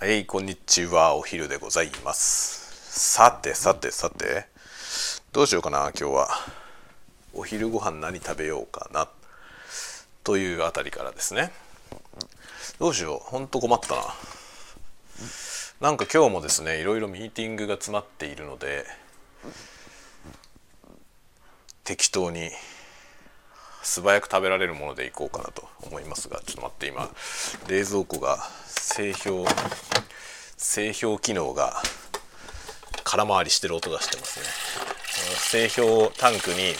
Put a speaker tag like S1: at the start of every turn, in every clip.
S1: はい、こんにちは。お昼でございます。さて、さて、さて、どうしようかな、今日は。お昼ご飯何食べようかな。というあたりからですね。どうしよう、ほんと困ったな。なんか今日もですね、いろいろミーティングが詰まっているので、適当に素早く食べられるものでいこうかなと思いますがちょっと待って今冷蔵庫が製氷製氷機能が空回りしてる音がしてますね。製氷タンクに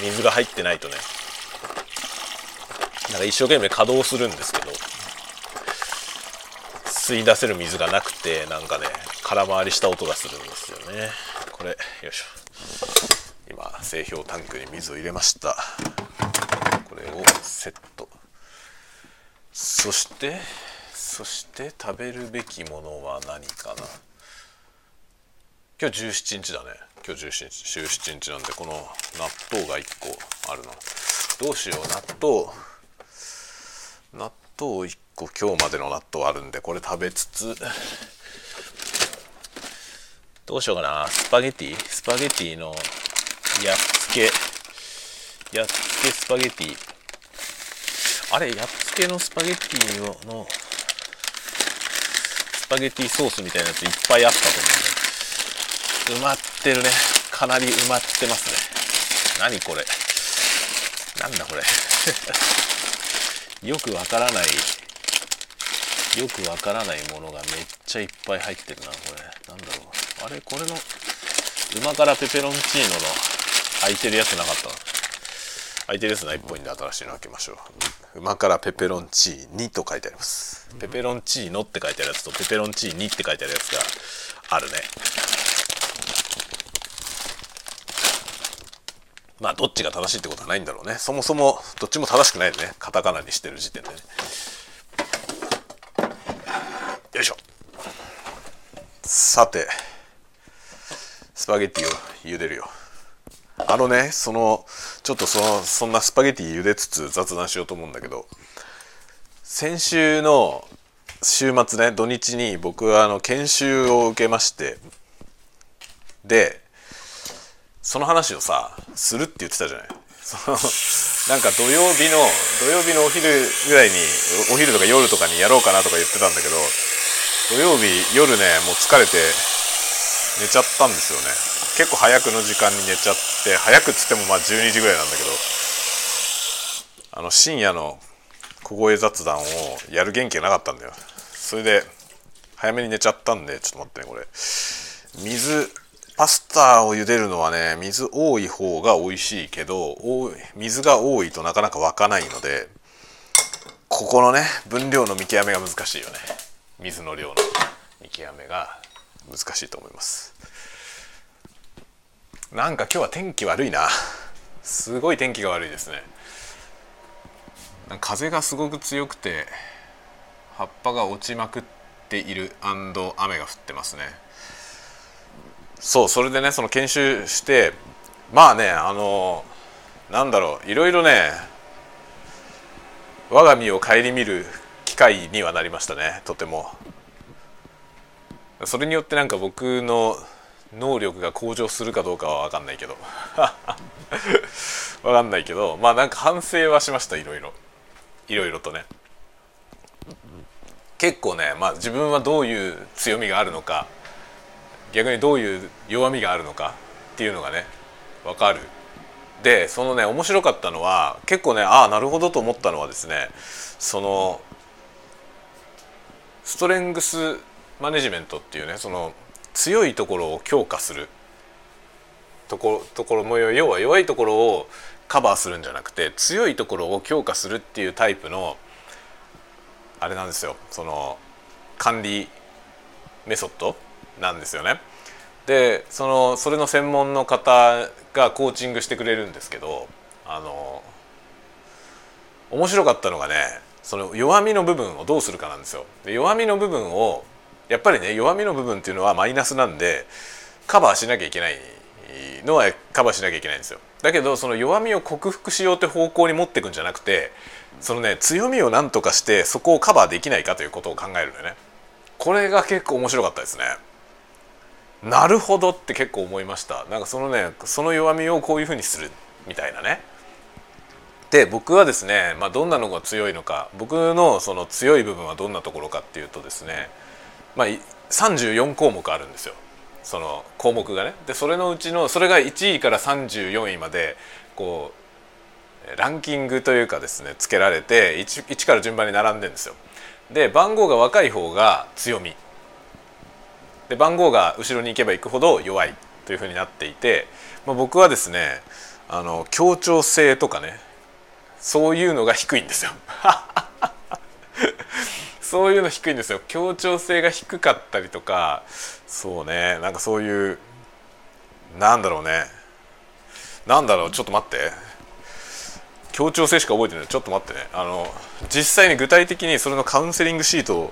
S1: 水が入ってないとねなんか一生懸命稼働するんですけど吸い出せる水がなくてなんかね空回りした音がするんですよね。これよいしょ。今製氷タンクに水を入れました。れをセット。そしてそして食べるべきものは何かな？今日17日だね。今日17日。17日なんでこの納豆が1個あるなどうしよう？納豆。納豆1個。今日までの納豆あるんでこれ食べつつ。どうしようかな？スパゲティ？スパゲティのやっつけ。やっつけスパゲティ。あれやっつけのスパゲッティのスパゲッティソースみたいなやついっぱいあったと思うんで。埋まってるね。かなり埋まってますね。何これ。なんだこれ。よくわからない。よくわからないものがめっちゃいっぱい入ってるなこれ。なんだろう。あれこれの旨辛ペペロンチーノの空いてるやつなかったな空いてるやつないっぽいんで新しいの開けましょう。旨辛ペペロンチーニと書いてあります。ペペロンチーノって書いてあるやつとペペロンチーニって書いてあるやつがあるね。まあどっちが正しいってことはないんだろうね。そもそもどっちも正しくないよね。カタカナにしてる時点でね。よいしょ。さてスパゲッティを茹でるよ。あのねそのちょっとそのそんなスパゲティ茹でつつ雑談しようと思うんだけど先週の週末ね土日に僕はあの研修を受けましてでその話をさするって言ってたじゃない。そのなんか土曜日の土曜日のお昼ぐらいにお昼とか夜とかにやろうかなとか言ってたんだけど土曜日夜ねもう疲れて寝ちゃったんですよね。結構早くの時間に寝ちゃって早くっつってもまあ12時ぐらいなんだけどあの深夜の小声雑談をやる元気がなかったんだよ。それで早めに寝ちゃったんでちょっと待ってねこれ。水パスタを茹でるのはね水多い方が美味しいけど水が多いとなかなか沸かないのでここのね分量の見極めが難しいよね。水の量の見極めが難しいと思います。なんか今日は天気悪いな。すごい天気が悪いですね。風がすごく強くて葉っぱが落ちまくっている雨が降ってますね。そうそれでねその研修してまあねあのなんだろういろいろね我が身を顧みる機会にはなりましたねとても。それによってなんか僕の能力が向上するかどうかは分かんないけど。分かんないけどまあなんか反省はしましたいろいろ。いろいろとね。結構ねまあ自分はどういう強みがあるのか逆にどういう弱みがあるのかっていうのがね分かる。でそのね面白かったのは結構ねああなるほどと思ったのはですねそのストレングスマネジメントっていうねその強いところを強化するところところも要は弱いところをカバーするんじゃなくて強いところを強化するっていうタイプのあれなんですよその管理メソッドなんですよね。でそのそれの専門の方がコーチングしてくれるんですけどあの面白かったのがねその弱みの部分をどうするかなんですよ。弱みの部分をやっぱりね弱みの部分っていうのはマイナスなんでカバーしなきゃいけないのはカバーしなきゃいけないんですよ。だけどその弱みを克服しようって方向に持っていくんじゃなくてそのね強みを何とかしてそこをカバーできないかということを考えるのよね。これが結構面白かったですねなるほどって結構思いましたなんかそのねその弱みをこういうふうにするみたいなねで僕はですね、まあ、どんなのが強いのか僕のその強い部分はどんなところかっていうとですね、まあ、34項目あるんですよ。その項目がね。でそれのうちのそれが1位から34位までこうランキングというかですねつけられて 1, 1から順番に並んでんですよ。で番号が若い方が強み。で番号が後ろに行けば行くほど弱いというふうになっていて、まあ、僕はですねあの協調性とかねそういうのが低いんですよ。そういうの低いんですよ。協調性が低かったりとかそうね。なんかそういうなんだろうね。なんだろうちょっと待って。協調性しか覚えてない。ちょっと待ってね。あの実際に具体的にそれのカウンセリングシート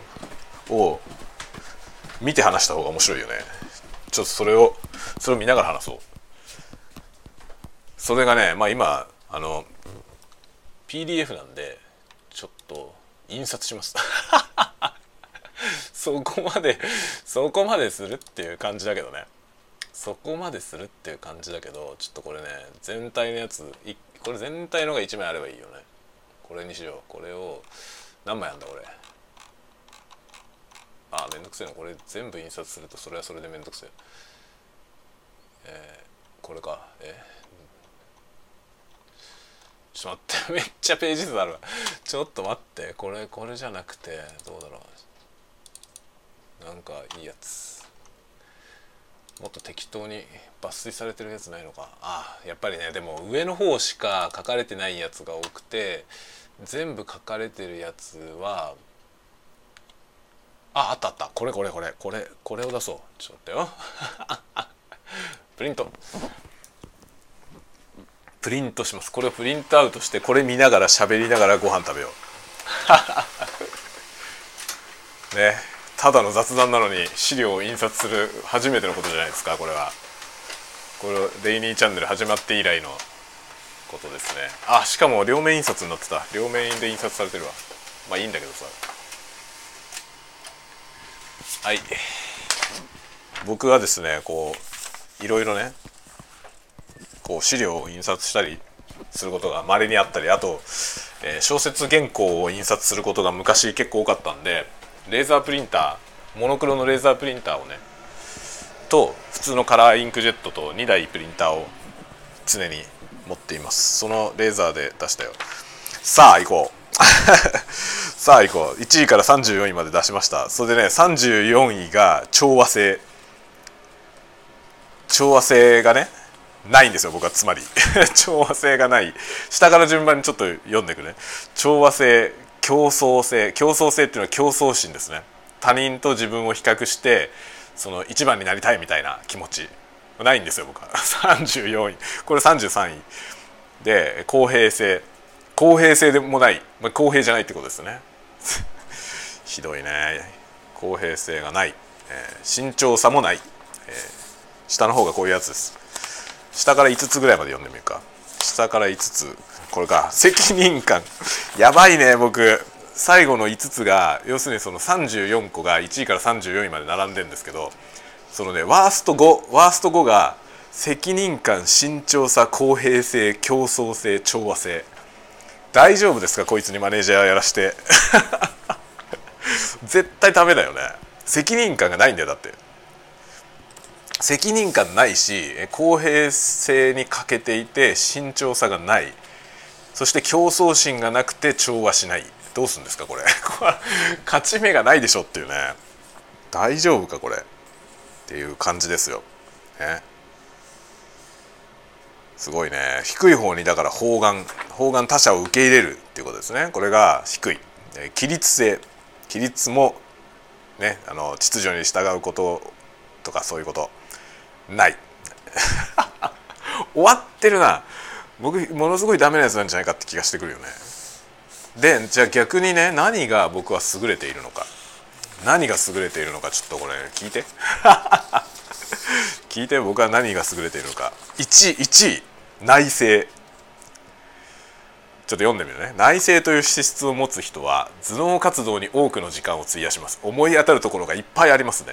S1: を見て話した方が面白いよね。ちょっとそれをそれを見ながら話そう。それがねまあ今あの PDF なんでちょっと印刷します。そこまでそこまでするっていう感じだけどね。そこまでするっていう感じだけどちょっとこれね全体のやつこれ全体のが1枚あればいいよね。これにしよう。これを何枚あんだこれ。あめんどくせえな。これ全部印刷するとそれはそれでめんどくせえ。えー、これか。えーちょっと待ってめっちゃページ数あるわ。ちょっと待って。これこれじゃなくてどうだろう。なんかいいやつ。もっと適当に抜粋されてるやつないのか。あやっぱりねでも上の方しか書かれてないやつが多くて全部書かれてるやつはああったあった。これこれこれこれこれを出そう。ちょっと待ってよ。プリント。プリントします。これをプリントアウトしてこれ見ながら喋りながらご飯食べよう。ね。ただの雑談なのに資料を印刷する初めてのことじゃないですかこれは。これデイニーチャンネル始まって以来のことですね。あしかも両面印刷になってた。両面で印刷されてるわ。まあいいんだけどさ。はい。僕はですねこういろいろねこう資料を印刷したりすることが稀にあったりあと、えー、小説原稿を印刷することが昔結構多かったんでレーザープリンターモノクロのレーザープリンターをねと普通のカラーインクジェットと2台プリンターを常に持っています。そのレーザーで出したよ。さあ行こう。さあ行こう。1位から34位まで出しました。それでね34位が調和性。調和性がねないんですよ僕は。つまり。調和性がない。下から順番にちょっと読んでいくね。調和性競争性。競争性っていうのは競争心ですね。他人と自分を比較してその一番になりたいみたいな気持ちないんですよ僕は。34位。これ33位。で公平性。公平性でもない、まあ、公平じゃないってことですね。ひどいね。公平性がない、えー、慎重さもない、えー、下の方がこういうやつです。下から5つぐらいまで読んでみるか。下から5つ。これか責任感。やばいね僕。最後の5つが要するにその34個が1位から34位まで並んでるんですけどそのねワースト5ワースト5が責任感慎重さ公平性競争性調和性。大丈夫ですかこいつにマネージャーやらして。絶対ダメだよね。責任感がないんだよだって。責任感ないし公平性に欠けていて慎重さがない。そして競争心がなくて調和しない。どうするんですかこれ。勝ち目がないでしょっていうね。大丈夫かこれ。っていう感じですよ、ね、すごいね。低い方にだから方眼方眼他者を受け入れる。っていうことですね。これが低い。規律性。規律もねあの秩序に従うこととかそういうこと。ない。終わってるな。僕ものすごいダメなやつなんじゃないかって気がしてくるよね。でじゃあ逆にね何が僕は優れているのか。何が優れているのかちょっとこれ聞いて。聞いて僕は何が優れているのか。1位1位内政ちょっと読んでみるね。内政という資質を持つ人は頭脳活動に多くの時間を費やします。思い当たるところがいっぱいありますね。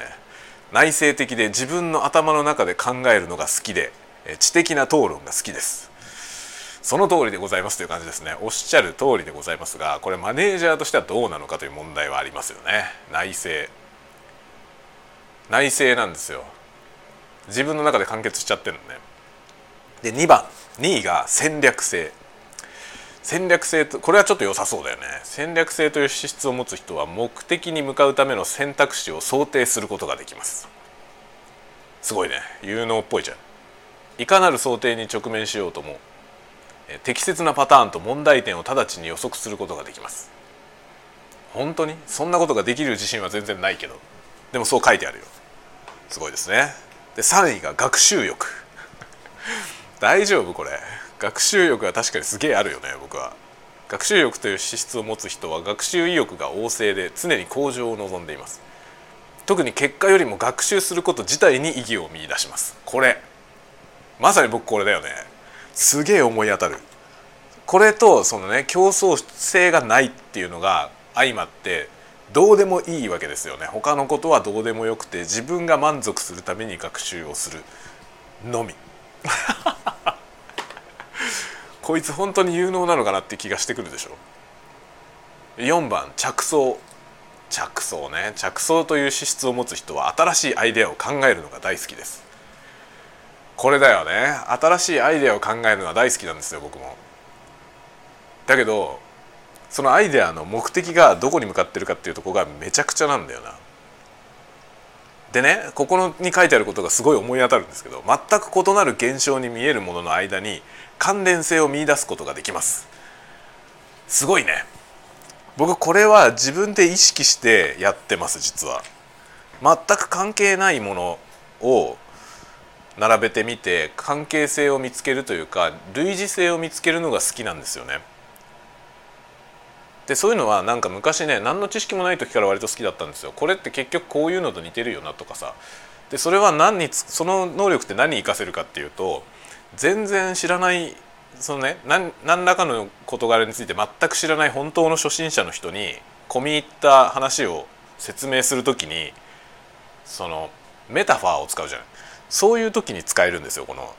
S1: 内省的で自分の頭の中で考えるのが好きで知的な討論が好きです。その通りでございますという感じですね。おっしゃる通りでございますがこれマネージャーとしてはどうなのかという問題はありますよね。内政内政なんですよ。自分の中で完結しちゃってるのね。で2番。2位が戦略性。戦略性とこれはちょっと良さそうだよね。戦略性という資質を持つ人は目的に向かうための選択肢を想定することができます。すごいね。有能っぽいじゃん。いかなる想定に直面しようとも適切なパターンと問題点を直ちに予測することができます。本当に？そんなことができる自信は全然ないけど。でもそう書いてあるよ。すごいですね。で3位が学習欲。大丈夫これ。学習欲は確かにすげえあるよね僕は。学習欲という資質を持つ人は学習意欲が旺盛で常に向上を望んでいます。特に結果よりも学習すること自体に意義を見出します。これ。まさに僕これだよね。すげえ思い当たる。これとそのね競争性がないっていうのが相まってどうでもいいわけですよね。他のことはどうでもよくて自分が満足するために学習をするのみ。こいつ本当に有能なのかなって気がしてくるでしょ。4番着想。着想ね。着想という資質を持つ人は新しいアイデアを考えるのが大好きです。これだよね。新しいアイデアを考えるのは大好きなんですよ僕も。だけどそのアイデアの目的がどこに向かってるかっていうとこがめちゃくちゃなんだよな。でねここに書いてあることがすごい思い当たるんですけど全く異なる現象に見えるものの間に関連性を見出すことができます。すごいね。僕これは自分で意識してやってます実は。全く関係ないものを並べてみて関係性を見つけるというか類似性を見つけるのが好きなんですよね。でそういうのはなんか昔ね何の知識もない時から割と好きだったんですよ。これって結局こういうのと似てるよなとかさ。でそれは何にその能力って何に生かせるかっていうと全然知らないそのね何何らかの事柄について全く知らない本当の初心者の人に込み入った話を説明する時にそのメタファーを使うじゃないそういう時に使えるんですよこの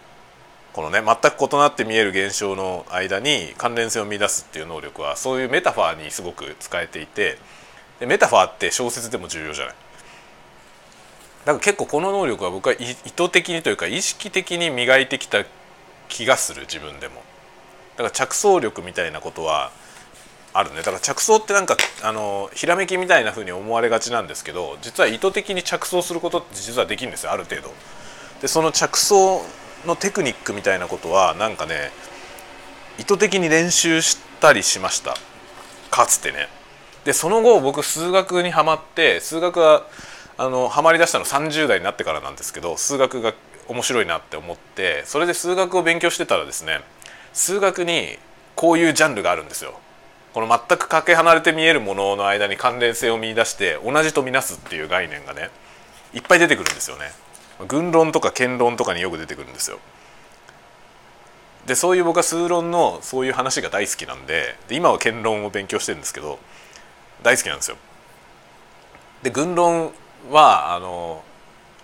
S1: このね全く異なって見える現象の間に関連性を見出すっていう能力はそういうメタファーにすごく使えていてでメタファーって小説でも重要じゃない。だから結構この能力は僕は意図的にというか意識的に磨いてきた気がする自分でも。だから着想力みたいなことはあるねだから着想ってなんかあのひらめきみたいな風に思われがちなんですけど実は意図的に着想することって実はできるんですよある程度。でその着想のテクニックみたいなことはなんかね意図的に練習したりしましたかつてね。でその後僕数学にはまって数学はあのハマりだしたの30代になってからなんですけど数学が面白いなって思ってそれで数学を勉強してたらですね数学にこういうジャンルがあるんですよ。この全くかけ離れて見えるものの間に関連性を見出して同じとみなすっていう概念がねいっぱい出てくるんですよね。軍論とか剣論とかによく出てくるんですよ。でそういう僕は数論のそういう話が大好きなんでで今は剣論を勉強してるんですけど大好きなんですよ。で軍論はあの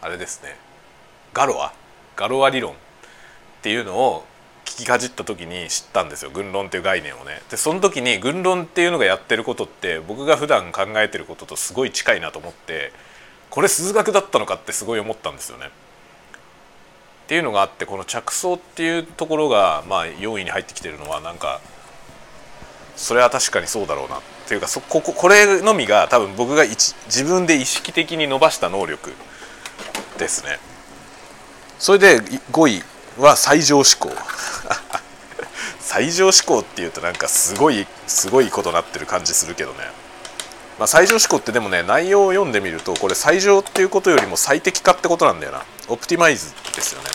S1: あれですねガロア？ガロア理論っていうのを聞きかじった時に知ったんですよ軍論っていう概念をね。でその時に軍論っていうのがやってることって僕が普段考えてることとすごい近いなと思ってこれ数学だったのかってすごい思ったんですよね。っていうのがあってこの着想っていうところがまあ4位に入ってきてるのはなんかそれは確かにそうだろうなっていうかそこここれのみが多分僕が自分で意識的に伸ばした能力ですね。それで5位は最上思考 最上思考っていうとなんかすごいすごいことになってる感じするけどね。まあ、最上思考ってでもね内容を読んでみるとこれ最上っていうことよりも最適化ってことなんだよな。オプティマイズですよね。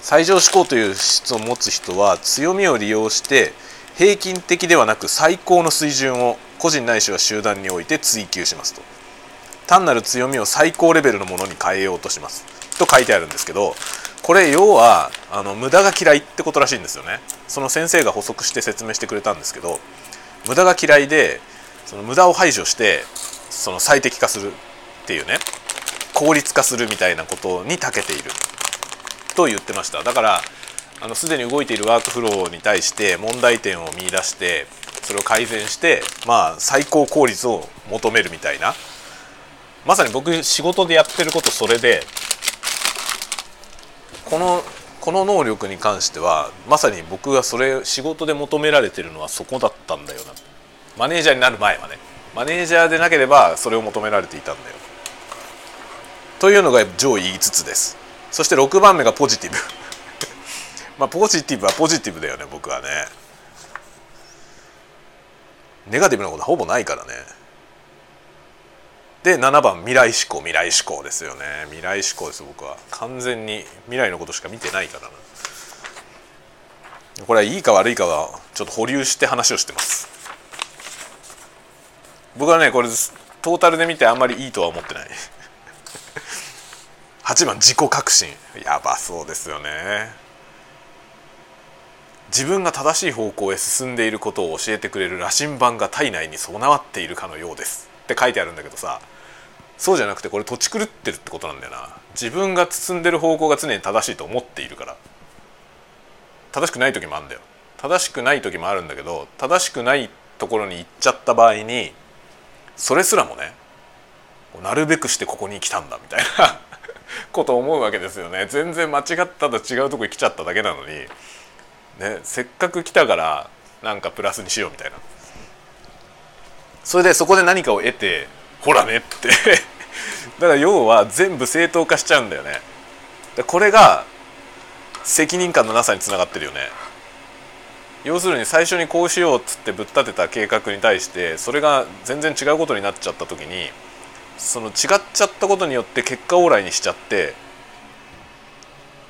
S1: 最上思考という質を持つ人は強みを利用して平均的ではなく最高の水準を個人ないしは集団において追求しますと。単なる強みを最高レベルのものに変えようとします。と書いてあるんですけどこれ要はあの無駄が嫌いってことらしいんですよね。その先生が補足して説明してくれたんですけど無駄が嫌いでその無駄を排除してその最適化するっていうね効率化するみたいなことに長けている。と言ってました。だからあのすでに動いているワークフローに対して問題点を見出してそれを改善してまあ最高効率を求めるみたいなまさに僕仕事でやってることそれでこのこの能力に関してはまさに僕がそれ仕事で求められてるのはそこだったんだよな。マネージャーになる前はね。マネージャーでなければそれを求められていたんだよ。というのが上位5つです。そして6番目がポジティブ。まあポジティブはポジティブだよね僕はね。ネガティブなことはほぼないからね。で7番未来志向未来志向ですよね。未来志向です僕は。完全に未来のことしか見てないからな。これはいいか悪いかはちょっと保留して話をしてます。僕はねこれトータルで見てあんまりいいとは思ってない。8番自己革新。やばそうですよね。自分が正しい方向へ進んでいることを教えてくれる羅針盤が体内に備わっているかのようです。って書いてあるんだけどさそうじゃなくてこれ土地狂ってるってことなんだよな。自分が進んでる方向が常に正しいと思っているから。正しくない時もあるんだよ。正しくない時もあるんだけど正しくないところに行っちゃった場合にそれすらもねなるべくしてここに来たんだみたいな こと思うわけですよね。全然間違ったと違うとこに来ちゃっただけなのに、ね、せっかく来たからなんかプラスにしようみたいな。それでそこで何かを得てほらねって。だから要は全部正当化しちゃうんだよね。これが責任感のなさにつながってるよね。要するに最初にこうしようっつってぶっ立てた計画に対してそれが全然違うことになっちゃった時にその違っちゃったことによって結果オーライにしちゃって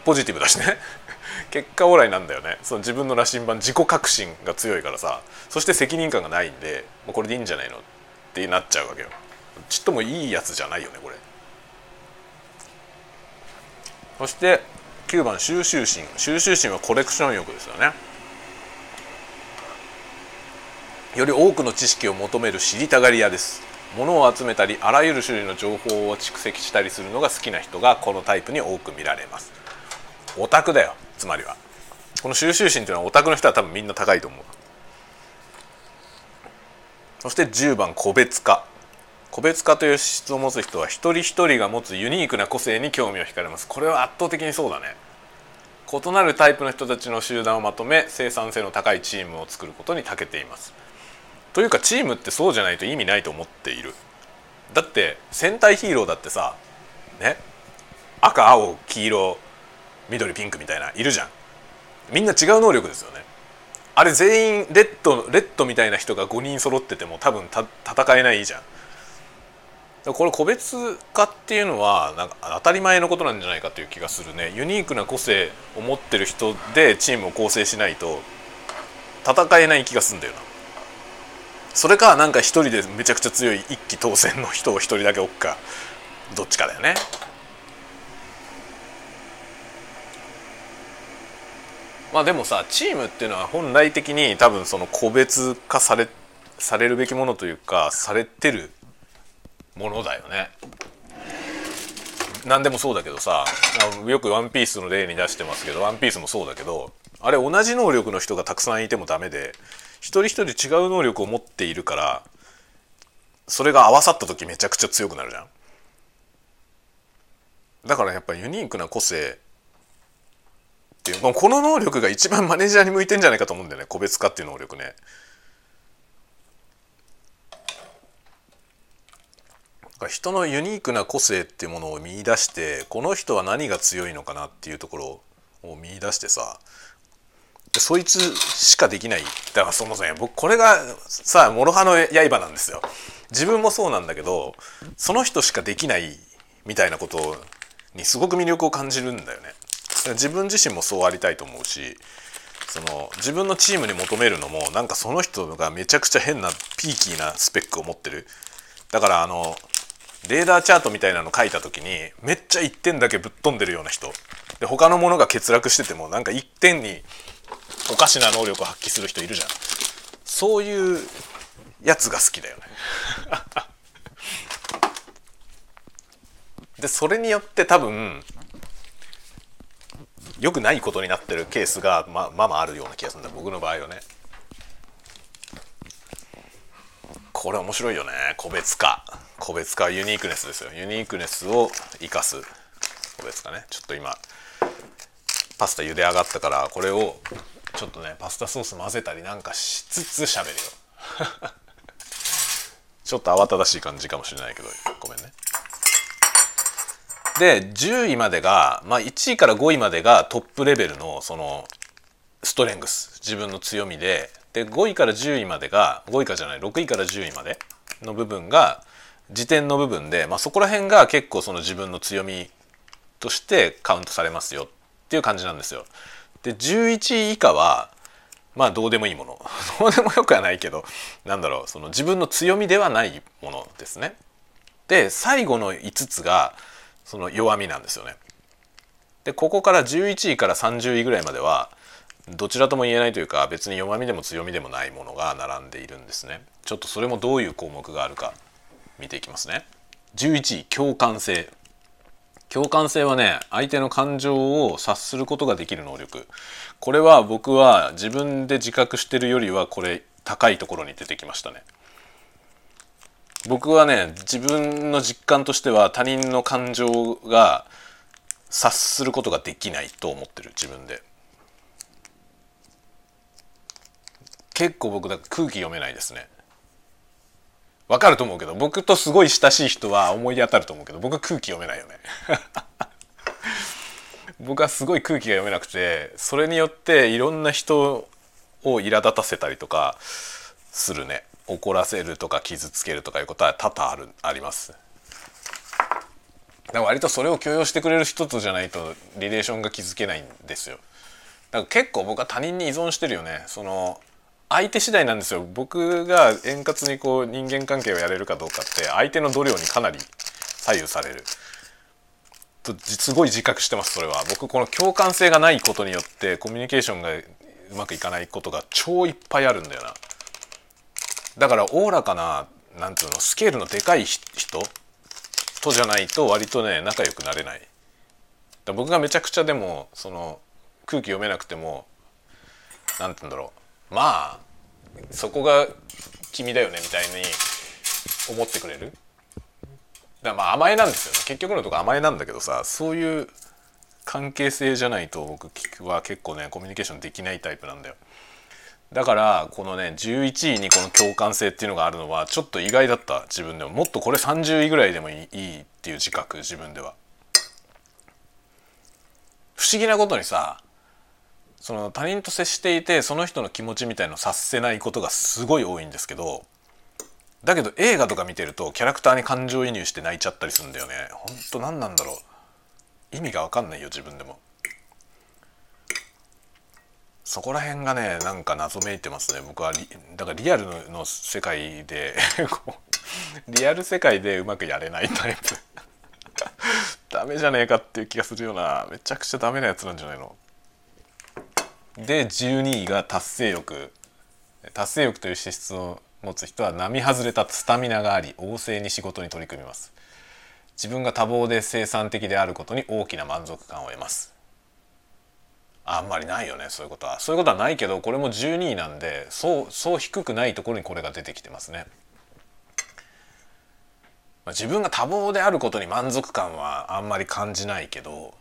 S1: ポジティブだしね。結果オーライなんだよね。その自分の羅針盤自己革新が強いからさ。そして責任感がないんでもうこれでいいんじゃないのってなっちゃうわけよ。ちっともいいやつじゃないよねこれ。そして9番収集心。収集心はコレクション欲ですよね。より多くの知識を求める知りたがり屋です。物を集めたりあらゆる種類の情報を蓄積したりするのが好きな人がこのタイプに多く見られます。オタクだよつまりは。この収集心というのはオタクの人は多分みんな高いと思う。そして10番個別化。個別化という資質を持つ人は一人一人が持つユニークな個性に興味を惹かれます。これは圧倒的にそうだね。異なるタイプの人たちの集団をまとめ生産性の高いチームを作ることに長けています。というかチームってそうじゃないと意味ないと思っている。だって戦隊ヒーローだってさね？赤青黄色緑ピンクみたいないるじゃん。みんな違う能力ですよね。あれ全員レッドレッドみたいな人が5人揃ってても多分戦えないじゃん。これ個別化っていうのはなんか当たり前のことなんじゃないかという気がするね。ユニークな個性を持ってる人でチームを構成しないと戦えない気がするんだよな。それかなんか一人でめちゃくちゃ強い一騎当選の人を一人だけ置くか。どっちかだよね。まあでもさチームっていうのは本来的に多分その個別化されされるべきものというかされてるものだよね。何でもそうだけどさよく「ワンピースの例に出してますけど「ワンピースもそうだけどあれ同じ能力の人がたくさんいてもダメで一人一人違う能力を持っているからそれが合わさった時めちゃくちゃ強くなるじゃん。だからやっぱユニークな個性っていうこの能力が一番マネージャーに向いてんじゃないかと思うんだよね。個別化っていう能力ね。人のユニークな個性っていうものを見出してこの人は何が強いのかなっていうところを見出してさそいつしかできない。だからそもそも僕これがさ諸刃の刃なんですよ。自分もそうなんだけどその人しかできないみたいなことにすごく魅力を感じるんだよね。自分自身もそうありたいと思うしその自分のチームに求めるのもなんかその人がめちゃくちゃ変なピーキーなスペックを持ってる。だからあのレーダーチャートみたいなの書いた時にめっちゃ1点だけぶっ飛んでるような人。で他のものが欠落しててもなんか一点におかしな能力を発揮する人いるじゃん。そういうやつが好きだよね。でそれによって多分良くないことになってるケースがままあまああるような気がするんだ。僕の場合はね。これ面白いよね。個別化。個別化ユニークネスですよ。ユニークネスを生かす。個別化ね。ちょっと今パスタ茹で上がったからこれをちょっとねパスタソース混ぜたりなんかしつつ喋るよ。ちょっと慌ただしい感じかもしれないけどごめんね。で10位までが、まあ、1位から5位までがトップレベルのそのストレングス。自分の強みでで5位から10位までが5位かじゃない6位から10位までの部分が時点の部分で、まあ、そこら辺が結構その自分の強みとしてカウントされますよっていう感じなんですよ。で11位以下はまあどうでもいいもの どうでもよくはないけどなんだろうその自分の強みではないものですね。で最後の5つがその弱みなんですよね。でここから11位から30位ぐらいまではどちらとも言えないというか別に弱みでも強みでもないものが並んでいるんですね。ちょっとそれもどういう項目があるか見ていきますね。11位共感性共感性はね相手の感情を察することができる能力これは僕は自分で自覚してるよりはこれ高いところに出てきましたね僕はね自分の実感としては他人の感情が察することができないと思ってる自分で結構僕だ空気読めないですね。わかると思うけど僕とすごい親しい人は思い当たると思うけど僕は空気読めないよね。僕はすごい空気が読めなくてそれによっていろんな人を苛立たせたりとかするね。怒らせるとか傷つけるとかいうことは多々あるあります。だから割とそれを許容してくれる人とじゃないとリレーションが築けないんですよ。だから結構僕は他人に依存してるよね。その相手次第なんですよ。僕が円滑にこう人間関係をやれるかどうかって相手の度量にかなり左右される。とすごい自覚してますそれは。僕この共感性がないことによってコミュニケーションがうまくいかないことが超いっぱいあるんだよな。だからおおらかななんていうのスケールのでかい人とじゃないと割とね仲良くなれない。僕がめちゃくちゃでもその空気読めなくても何て言うんだろう。まあそこが君だよねみたいに思ってくれる？だまあ甘えなんですよね。結局のとこ甘えなんだけどさそういう関係性じゃないと僕は結構ねコミュニケーションできないタイプなんだよ。だからこのね11位にこの共感性っていうのがあるのはちょっと意外だった自分でも。もっとこれ30位ぐらいでもいいっていう自覚自分では。不思議なことにさその他人と接していてその人の気持ちみたいのを察せないことがすごい多いんですけどだけど映画とか見てるとキャラクターに感情移入して泣いちゃったりするんだよね。ほんと何なんだろう。意味が分かんないよ自分でも。そこら辺がねなんか謎めいてますね。僕はだからリアルの世界で リアル世界でうまくやれないタイプ。ダメじゃねえかっていう気がするようなめちゃくちゃダメなやつなんじゃないの。で12位が達成欲。達成欲という資質を持つ人は並外れたスタミナがあり旺盛に仕事に取り組みます。自分が多忙で生産的であることに大きな満足感を得ます。あんまりないよねそういうことは。そういうことはないけどこれも12位なんでそうそう低くないところにこれが出てきてますね、自分が多忙であることに満足感はあんまり感じないけど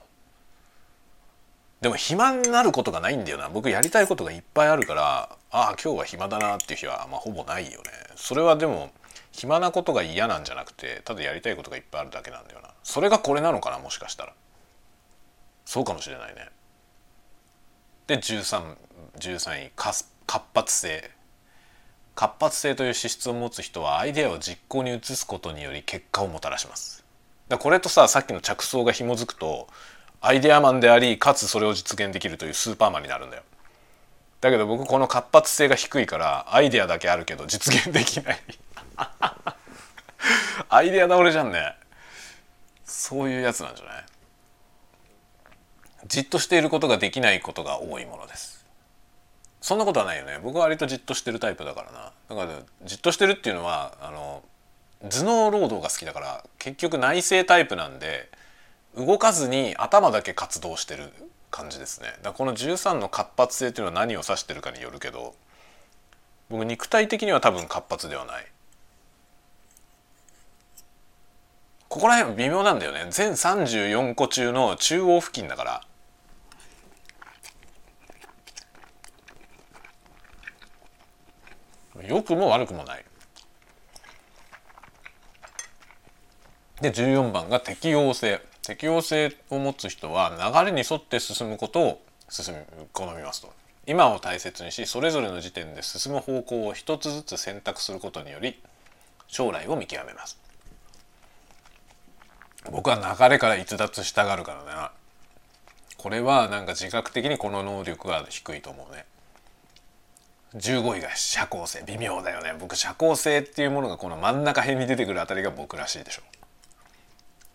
S1: でも暇になることがないんだよな。僕やりたいことがいっぱいあるからああ今日は暇だなっていう日はまあほぼないよね。それはでも暇なことが嫌なんじゃなくてただやりたいことがいっぱいあるだけなんだよな。それがこれなのかなもしかしたら。そうかもしれないね。で13 13位活発性。活発性という資質を持つ人はアイデアを実行に移すことにより結果をもたらします。だこれとささっきの着想が紐づくとアイデアマンでありかつそれを実現できるというスーパーマンになるんだよ。だけど僕この活発性が低いからアイデアだけあるけど実現できない。アイデア倒れじゃんね。そういうやつなんじゃない？じっとしていることができないことが多いものです。そんなことはないよね。僕は割とじっとしてるタイプだからな。だからじっとしてるっていうのはあの頭脳労働が好きだから結局内省タイプなんで動かずに頭だけ活動してる感じですね。だこの13の活発性っていうのは何を指してるかによるけど僕肉体的には多分活発ではない。ここら辺微妙なんだよね。全34個中の中央付近だから。良くも悪くもない。で14番が適応性。適応性を持つ人は流れに沿って進むことを進み好みますと。今を大切にしそれぞれの時点で進む方向を一つずつ選択することにより将来を見極めます。僕は流れから逸脱したがるからねこれはなんか自覚的にこの能力が低いと思うね。15位が社交性。微妙だよね。僕社交性っていうものがこの真ん中辺に出てくるあたりが僕らしいでしょ。う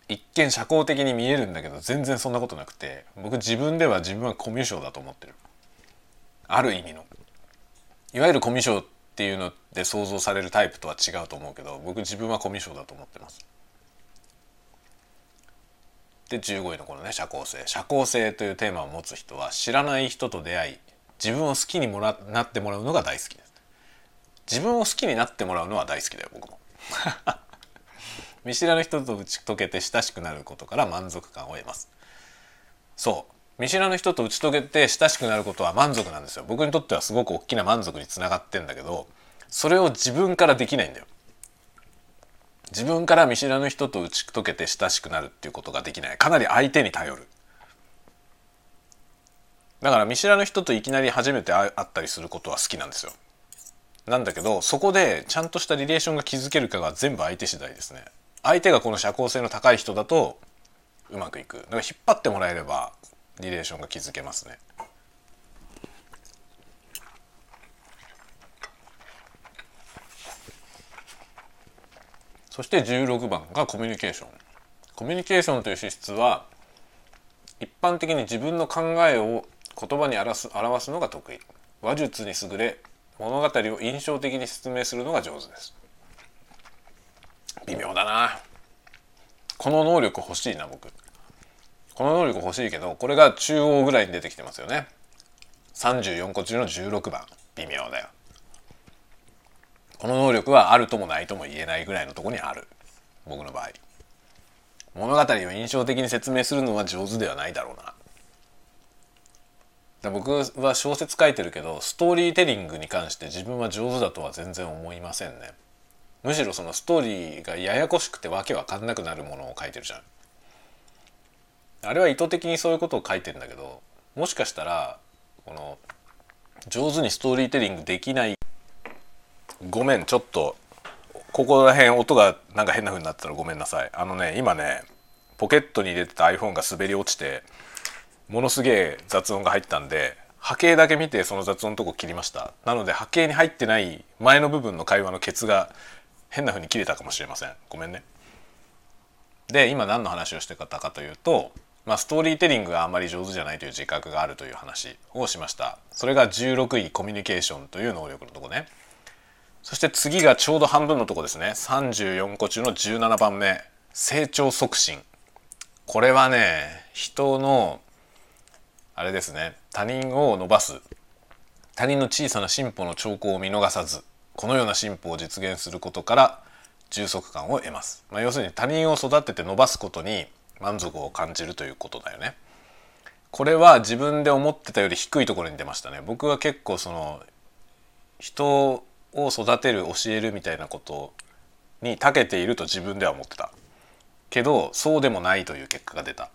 S1: 一見社交的に見えるんだけど全然そんなことなくて僕自分では自分はコミュ障だと思ってる。ある意味の。いわゆるコミュ障っていうので想像されるタイプとは違うと思うけど僕自分はコミュ障だと思ってます。で15位のこのね社交性。社交性というテーマを持つ人は知らない人と出会い自分を好きにもらなってもらうのが大好きです。自分を好きになってもらうのは大好きだよ僕も。見知らぬ人と打ち解けて親しくなることから満足感を得ます。そう。見知らぬ人と打ち解けて親しくなることは満足なんですよ。僕にとってはすごく大きな満足につながってんだけどそれを自分からできないんだよ。自分から見知らぬ人と打ち解けて親しくなるっていうことができない。かなり相手に頼る。だから見知らぬ人といきなり初めて会ったりすることは好きなんですよ。なんだけどそこでちゃんとしたリレーションが築けるかが全部相手次第ですね。相手がこの社交性の高い人だとうまくいく。だから引っ張ってもらえればリレーションが築けますね。そして16番がコミュニケーション。コミュニケーションという資質は一般的に自分の考えを言葉に表す表すのが得意。話術に優れ物語を印象的に説明するのが上手です。微妙だな。この能力欲しいな僕。この能力欲しいけどこれが中央ぐらいに出てきてますよね。34個中の16番。微妙だよ。この能力はあるともないとも言えないぐらいのとこにある。僕の場合。物語を印象的に説明するのは上手ではないだろうな。僕は小説書いてるけどストーリーテリングに関して自分は上手だとは全然思いませんね。むしろそのストーリーがややこしくてわけわかんなくなるものを書いてるじゃん。あれは意図的にそういうことを書いてんだけどもしかしたらこの上手にストーリーテリングできない。ごめんちょっとここら辺音がなんか変な風になったらごめんなさい。あのね今ねポケットに入れてた iPhone が滑り落ちてものすげえ雑音が入ったんで波形だけ見てその雑音のとこ切りました。なので波形に入ってない前の部分の会話のケツが変な風に切れたかもしれません。ごめんね。で今何の話をしてたかというとまあ、ストーリーテリングがあんまり上手じゃないという自覚があるという話をしました。それが16位コミュニケーションという能力のとこね。そして次がちょうど半分のとこですね。34個中の17番目。成長促進。これはね人のあれですね。他人を伸ばす。他人の小さな進歩の兆候を見逃さず。このような進歩を実現することから充足感を得ます、まあ、要するに他人を育てて伸ばすことに満足を感じるということだよね。これは自分で思ってたより低いところに出ましたね。僕は結構その人を育てる教えるみたいなことに長けていると自分では思ってた。けどそうでもないという結果が出た。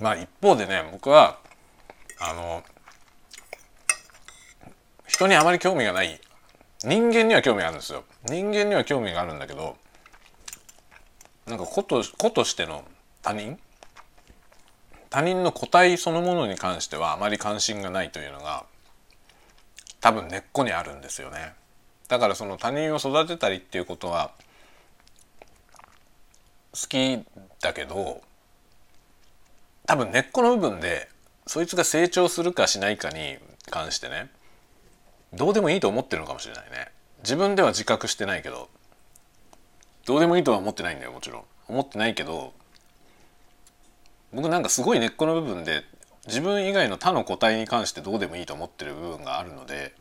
S1: まあ一方でね僕はあの人にあまり興味がない。人間には興味があるんですよ。人間には興味があるんだけどなんか子と子としての他人？他人の個体そのものに関してはあまり関心がないというのが多分根っこにあるんですよね。だからその他人を育てたりっていうことは好きだけど多分根っこの部分でそいつが成長するかしないかに関してねどうでもいいと思ってるのかもしれないね自分では自覚してないけどどうでもいいとは思ってないんだよもちろん思ってないけど僕なんかすごい根っこの部分で自分以外の他の個体に関してどうでもいいと思ってる部分があるので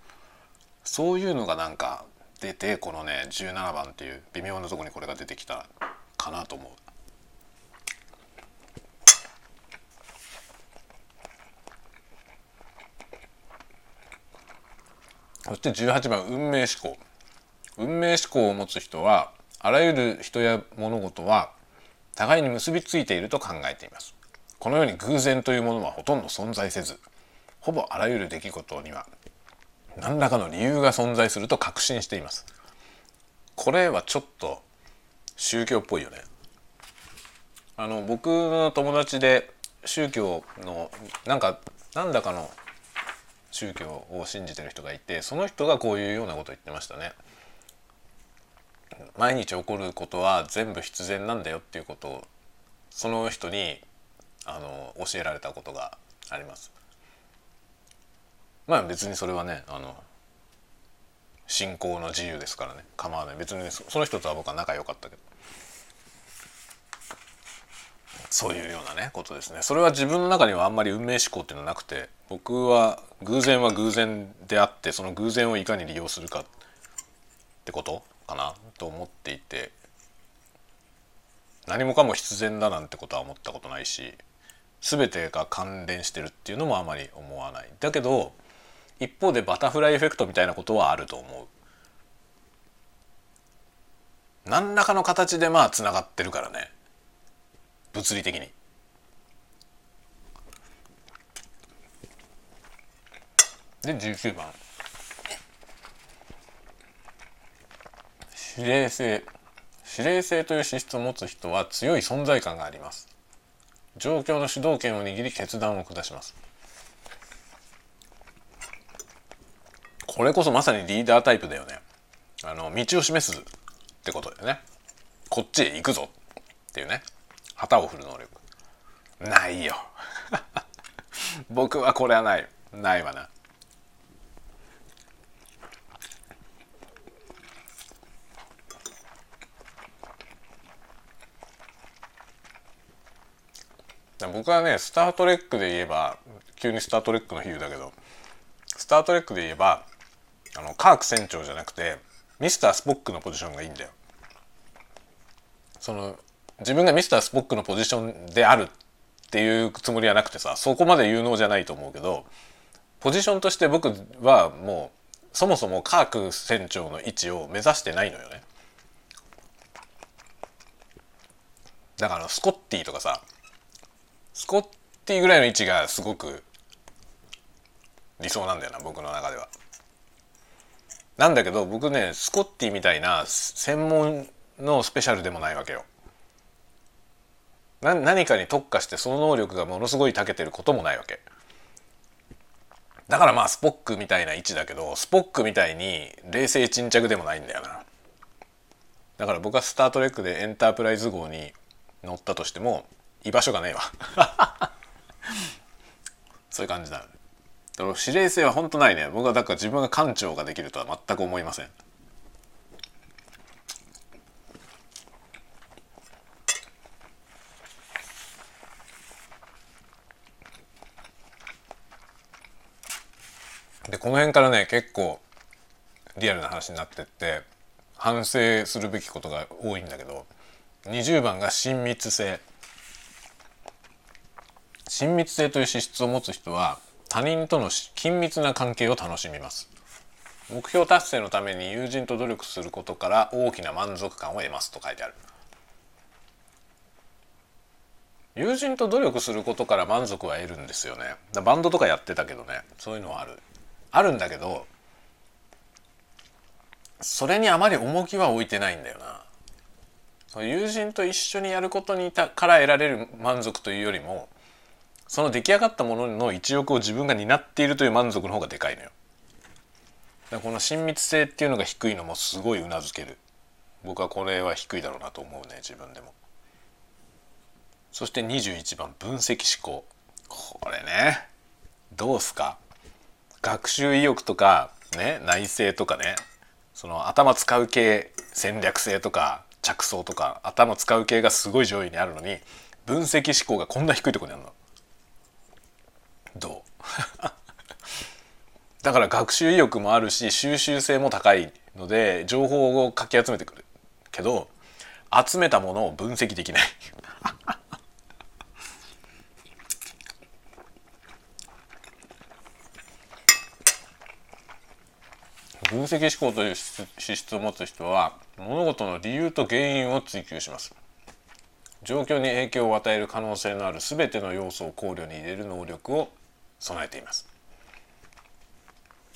S1: そういうのがなんか出てこのね17番っていう微妙なとこにこれが出てきたかなと思う。そして18番運命思考。運命思考を持つ人はあらゆる人や物事は互いに結びついていると考えています。このように偶然というものはほとんど存在せずほぼあらゆる出来事には何らかの理由が存在すると確信しています。これはちょっと宗教っぽいよね。あの僕の友達で宗教のなんかなんだかの宗教を信じてる人がいてその人がこういうようなことを言ってましたね。毎日起こることは全部必然なんだよっていうことをその人にあの教えられたことがあります。まあ別にそれはねあの信仰の自由ですからね構わない別に、ね、その人とは僕は仲良かったけどそういうようなねことですねそれは自分の中にはあんまり運命思考っていうのはなくて僕は偶然は偶然であってその偶然をいかに利用するかってことかなと思っていて。何もかも必然だなんてことは思ったことないし全てが関連してるっていうのもあまり思わない。だけど一方でバタフライエフェクトみたいなことはあると思う。何らかの形でまあつながってるからね。物理的に。で19番。指令性。指令性という資質を持つ人は強い存在感があります。状況の主導権を握り決断を下します。これこそまさにリーダータイプだよね。あの道を示すってことだよね。こっちへ行くぞ。っていうね。旗を振る能力。ないよ。僕はこれはない。ないわな。僕はね「スター・トレック」で言えば急に「スター・トレック」の比喩だけど「スター・トレック」で言えばあのカーク船長じゃなくてミスター・スポックのポジションがいいんだよ。その自分がミスター・スポックのポジションであるっていうつもりはなくてさそこまで有能じゃないと思うけどポジションとして僕はもうそもそもカーク船長の位置を目指してないのよね。だからスコッティとかさスコッティぐらいの位置がすごく理想なんだよな僕の中では。なんだけど僕ねスコッティみたいな専門のスペシャルでもないわけよ。な何かに特化してその能力がものすごい長けてることもないわけ。だからまあスポックみたいな位置だけどスポックみたいに冷静沈着でもないんだよな。だから僕は「スター・トレック」でエンタープライズ号に乗ったとしても居場所がねえわ。そういう感じだ。だから指令性は本当ないね。僕はだから自分が艦長ができるとは全く思いません。でこの辺からね結構リアルな話になってって反省するべきことが多いんだけど20番が親密性。親密性という資質を持つ人は他人との緊密な関係を楽しみます。目標達成のために友人と努力することから大きな満足感を得ますと書いてある。友人と努力することから満足は得るんですよね。バンドとかやってたけどね。そういうのはある。あるんだけどそれにあまり重きは置いてないんだよな。友人と一緒にやることにたから得られる満足というよりもその出来上がったものの一翼を自分が担っているという満足の方がでかいのよ。だからこの親密性っていうのが低いのもすごいうなずける僕はこれは低いだろうなと思うね自分でも。そして21番分析思考これねどうすか？学習意欲とかね内政とかねその頭使う系戦略性とか着想とか頭使う系がすごい上位にあるのに分析思考がこんな低いとこにあるのどう？だから学習意欲もあるし収集性も高いので情報をかき集めてくるけど集めたものを分析できない。分析思考という資質を持つ人は物事の理由と原因を追求します。状況に影響を与える可能性のある全ての要素を考慮に入れる能力を備えています。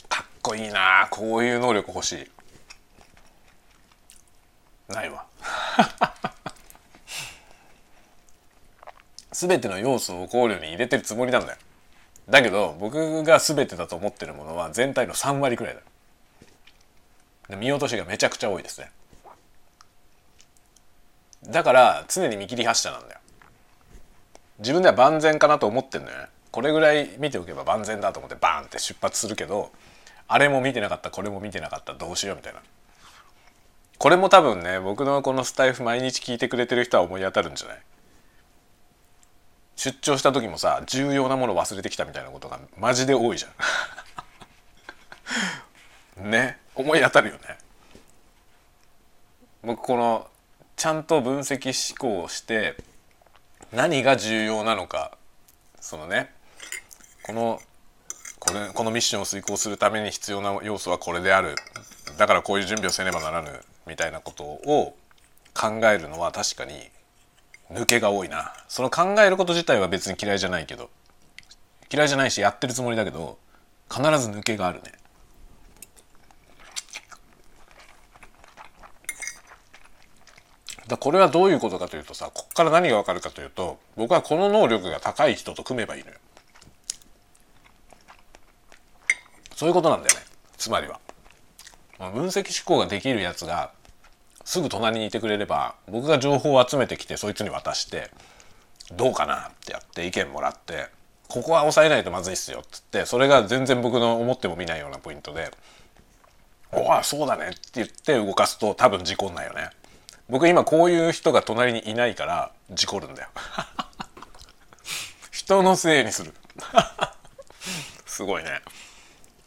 S1: かっこいいな。こういう能力欲しい。ないわ。全ての要素を考慮に入れてるつもりなんだよ。だけど僕が全てだと思ってるものは全体の3割くらいだ。見落としがめちゃくちゃ多いですね。だから常に見切り発車なんだよ。自分では万全かなと思ってんのよね。これぐらい見ておけば万全だと思ってバーンって出発するけどあれも見てなかったこれも見てなかったどうしようみたいな。これも多分ね僕のこのスタイフ毎日聞いてくれてる人は思い当たるんじゃない？出張した時もさ重要なもの忘れてきたみたいなことがマジで多いじゃん。ね？思い当たるよね。僕このちゃんと分析思考をして何が重要なのかそのねこのこれこのミッションを遂行するために必要な要素はこれである。だからこういう準備をせねばならぬみたいなことを考えるのは確かに抜けが多いな。その考えること自体は別に嫌いじゃないけど嫌いじゃないしやってるつもりだけど必ず抜けがあるね。だこれはどういうことかというとさこっから何がわかるかというと僕はこの能力が高い人と組めばいいのよ。そういうことなんだよね。つまりは。分析思考ができるやつがすぐ隣にいてくれれば僕が情報を集めてきてそいつに渡してどうかなってやって意見もらってここは抑えないとまずいっすよっつってそれが全然僕の思っても見ないようなポイントで「おおそうだね」って言って動かすと多分事故んないよね。僕今こういう人が隣にいないから事故るんだよ。人のせいにする。すごいね。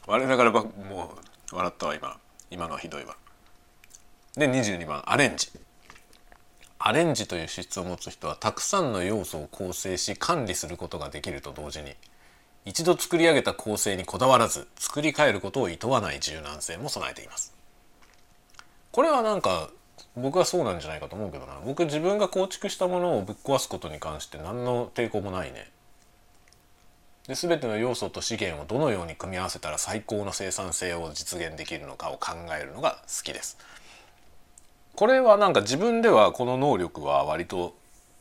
S1: 我ながらもう笑ったわ今。今のはひどいわ。で22番。アレンジ。アレンジという資質を持つ人はたくさんの要素を構成し管理することができると同時に一度作り上げた構成にこだわらず作り変えることを厭わない柔軟性も備えています。これはなんか僕はそうなんじゃないかと思うけどな。僕自分が構築したものをぶっ壊すことに関して何の抵抗もないね。で全ての要素と資源をどのように組み合わせたら最高の生産性を実現できるのかを考えるのが好きです。これはなんか自分ではこの能力は割と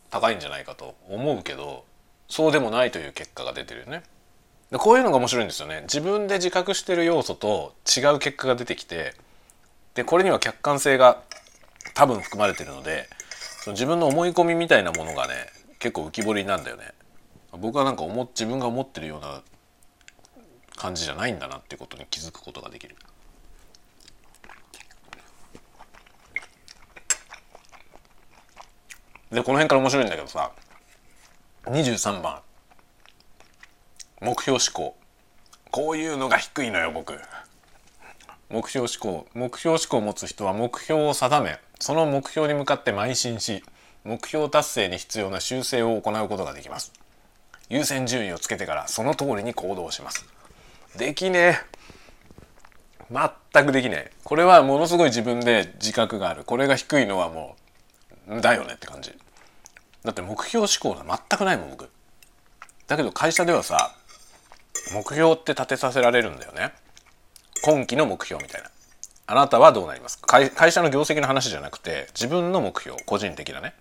S1: 高いんじゃないかと思うけどそうでもないという結果が出てるよね。でこういうのが面白いんですよね。自分で自覚してる要素と違う結果が出てきてでこれには客観性が多分含まれてるのでその自分の思い込みみたいなものがね結構浮き彫りなんだよね。僕はなんか思自分が思ってるような感じじゃないんだなってことに気づくことができる。でこの辺から面白いんだけどさ23番。目標思考。こういうのが低いのよ僕。目標思考。目標思考を持つ人は目標を定めその目標に向かって邁進し目標達成に必要な修正を行うことができます。優先順位をつけてからその通りに行動します。できねえ。全くできねえ。これはものすごい自分で自覚がある。これが低いのはもうだよねって感じ。だって目標思考が全くないもん僕。だけど会社ではさ目標って立てさせられるんだよね。今期の目標みたいな。あなたはどうなりますか？会社の業績の話じゃなくて自分の目標個人的なね。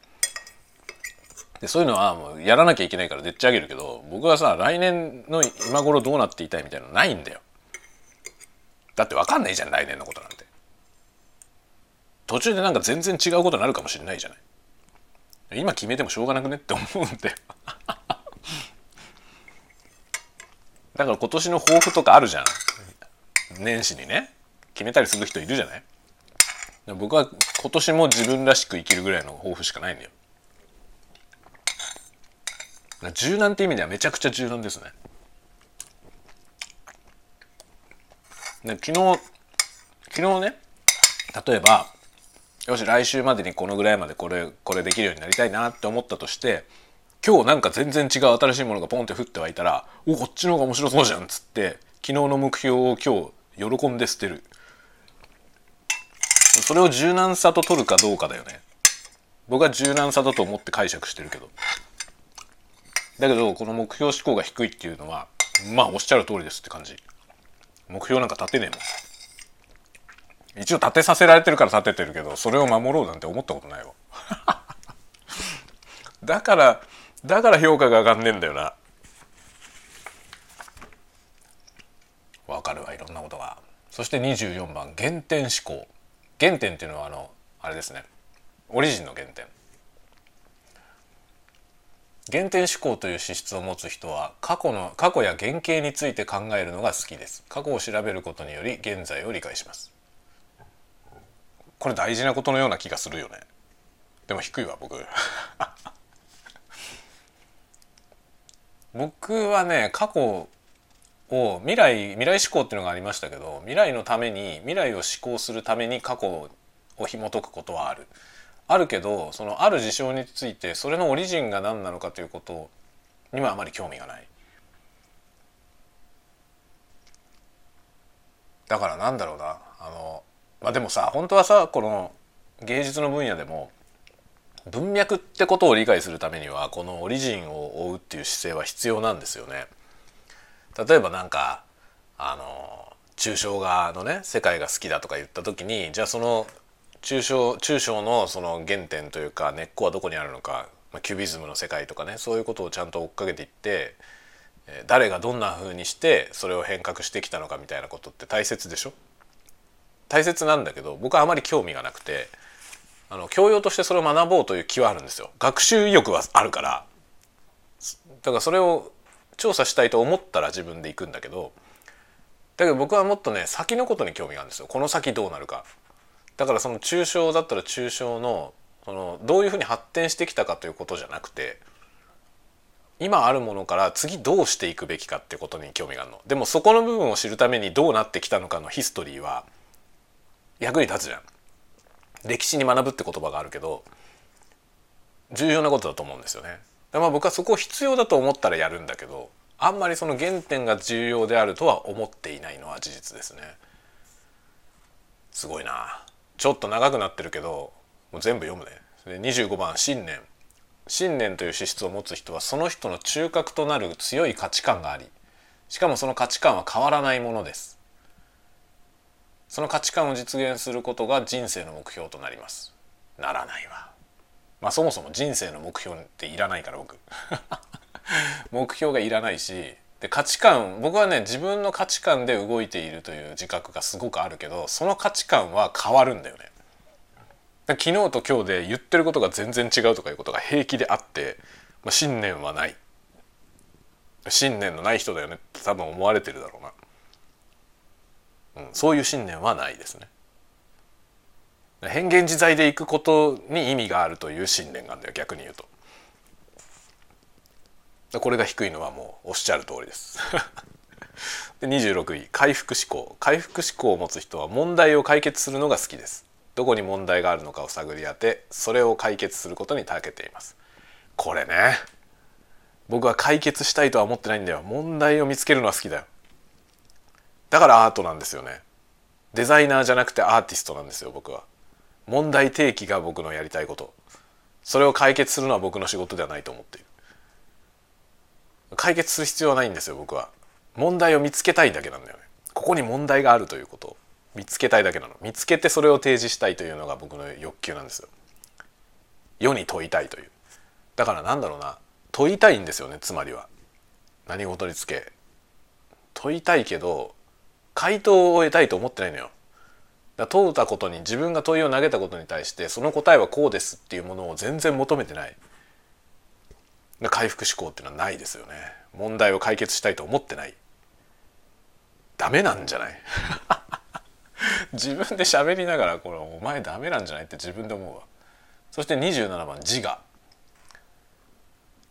S1: でそういうのはもうやらなきゃいけないからでっち上げるけど僕はさ来年の今頃どうなっていたいみたいなのないんだよ。だって分かんないじゃん来年のことなんて。途中でなんか全然違うことになるかもしれないじゃない。今決めてもしょうがなくねって思うんだよ。だから今年の抱負とかあるじゃん。年始にね。決めたりする人いるじゃない。僕は今年も自分らしく生きるぐらいの抱負しかないんだよ。柔軟って意味ではめちゃくちゃ柔軟ですね。で昨日昨日ね例えばよし来週までにこのぐらいまでこれこれできるようになりたいなって思ったとして今日なんか全然違う新しいものがポンって降ってはいたら「おこっちの方が面白そうじゃん」っつって昨日の目標を今日喜んで捨てる。それを柔軟さと取るかどうかだよね。僕は柔軟さだと思って解釈してるけど。だけどこの目標志向が低いっていうのはまあおっしゃる通りですって感じ。目標なんか立てねえもん。一応立てさせられてるから立ててるけどそれを守ろうなんて思ったことないわ。だからだから評価が上がんねえんだよな。わかるわいろんなことが。そして24番原点思考。原点っていうのはあのあれですね。オリジンの原点。原点思考という資質を持つ人は過去の過去や原型について考えるのが好きです。過去を調べることにより現在を理解します。これ大事なことのような気がするよね。でも低いわ僕。僕はね過去を未来未来思考っていうのがありましたけど未来のために未来を思考するために過去を紐解くことはある。あるけどそのある事象についてそれのオリジンが何なのかということにはあまり興味がないだからなんだろうなあのまあでもさ本当はさこの芸術の分野でも文脈ってことを理解するためにはこのオリジンを追うっていう姿勢は必要なんですよね。例えばなんかあの抽象画のね世界が好きだとか言った時にじゃあその抽象抽象のその原点というか根っこはどこにあるのか、まあ、キュビズムの世界とかねそういうことをちゃんと追っかけていって誰がどんな風にしてそれを変革してきたのかみたいなことって大切でしょ？大切なんだけど僕はあまり興味がなくてあの教養としてそれを学ぼうという気はあるんですよ。学習意欲はあるから。だからそれを調査したいと思ったら自分で行くんだけどだけど僕はもっとね先のことに興味があるんですよ。この先どうなるか。だからその抽象だったら抽象のそのどういうふうに発展してきたかということじゃなくて今あるものから次どうしていくべきかってことに興味があるの。でもそこの部分を知るためにどうなってきたのかのヒストリーは役に立つじゃん。歴史に学ぶって言葉があるけど重要なことだと思うんですよね。まあ僕はそこを必要だと思ったらやるんだけどあんまりその原点が重要であるとは思っていないのは事実ですね。すごいな。ちょっと長くなってるけどもう全部読むね。25番信念。信念という資質を持つ人はその人の中核となる強い価値観がありしかもその価値観は変わらないものです。その価値観を実現することが人生の目標となります。ならないわ。まあそもそも人生の目標っていらないから僕。目標がいらないしで価値観僕はね自分の価値観で動いているという自覚がすごくあるけどその価値観は変わるんだよね昨日と今日で言ってることが全然違うとかいうことが平気であって、まあ、信念はない信念のない人だよねって多分思われてるだろうなうん、そういう信念はないですね。変幻自在でいくことに意味があるという信念があるんだよ逆に言うと。これが低いのはもうおっしゃる通りです。で26位。回復思考。回復思考を持つ人は問題を解決するのが好きです。どこに問題があるのかを探り当てそれを解決することに長けています。これね。僕は解決したいとは思ってないんだよ。問題を見つけるのは好きだよ。だからアートなんですよね。デザイナーじゃなくてアーティストなんですよ僕は。問題提起が僕のやりたいこと。それを解決するのは僕の仕事ではないと思っている。解決する必要はないんですよ僕は。問題を見つけたいだけなんだよね。ここに問題があるということを見つけたいだけなの。見つけてそれを提示したいというのが僕の欲求なんですよ。世に問いたいという。だからなんだろうな。問いたいんですよねつまりは。何事につけ。問いたいけど回答を得たいと思ってないのよ。だ問うたことに自分が問いを投げたことに対してその答えはこうですっていうものを全然求めてない。回復思考っていうのはないですよね。問題を解決したいと思ってない。ダメなんじゃない？自分で喋りながらこれお前ダメなんじゃない？って自分で思うわ。そして27番自我。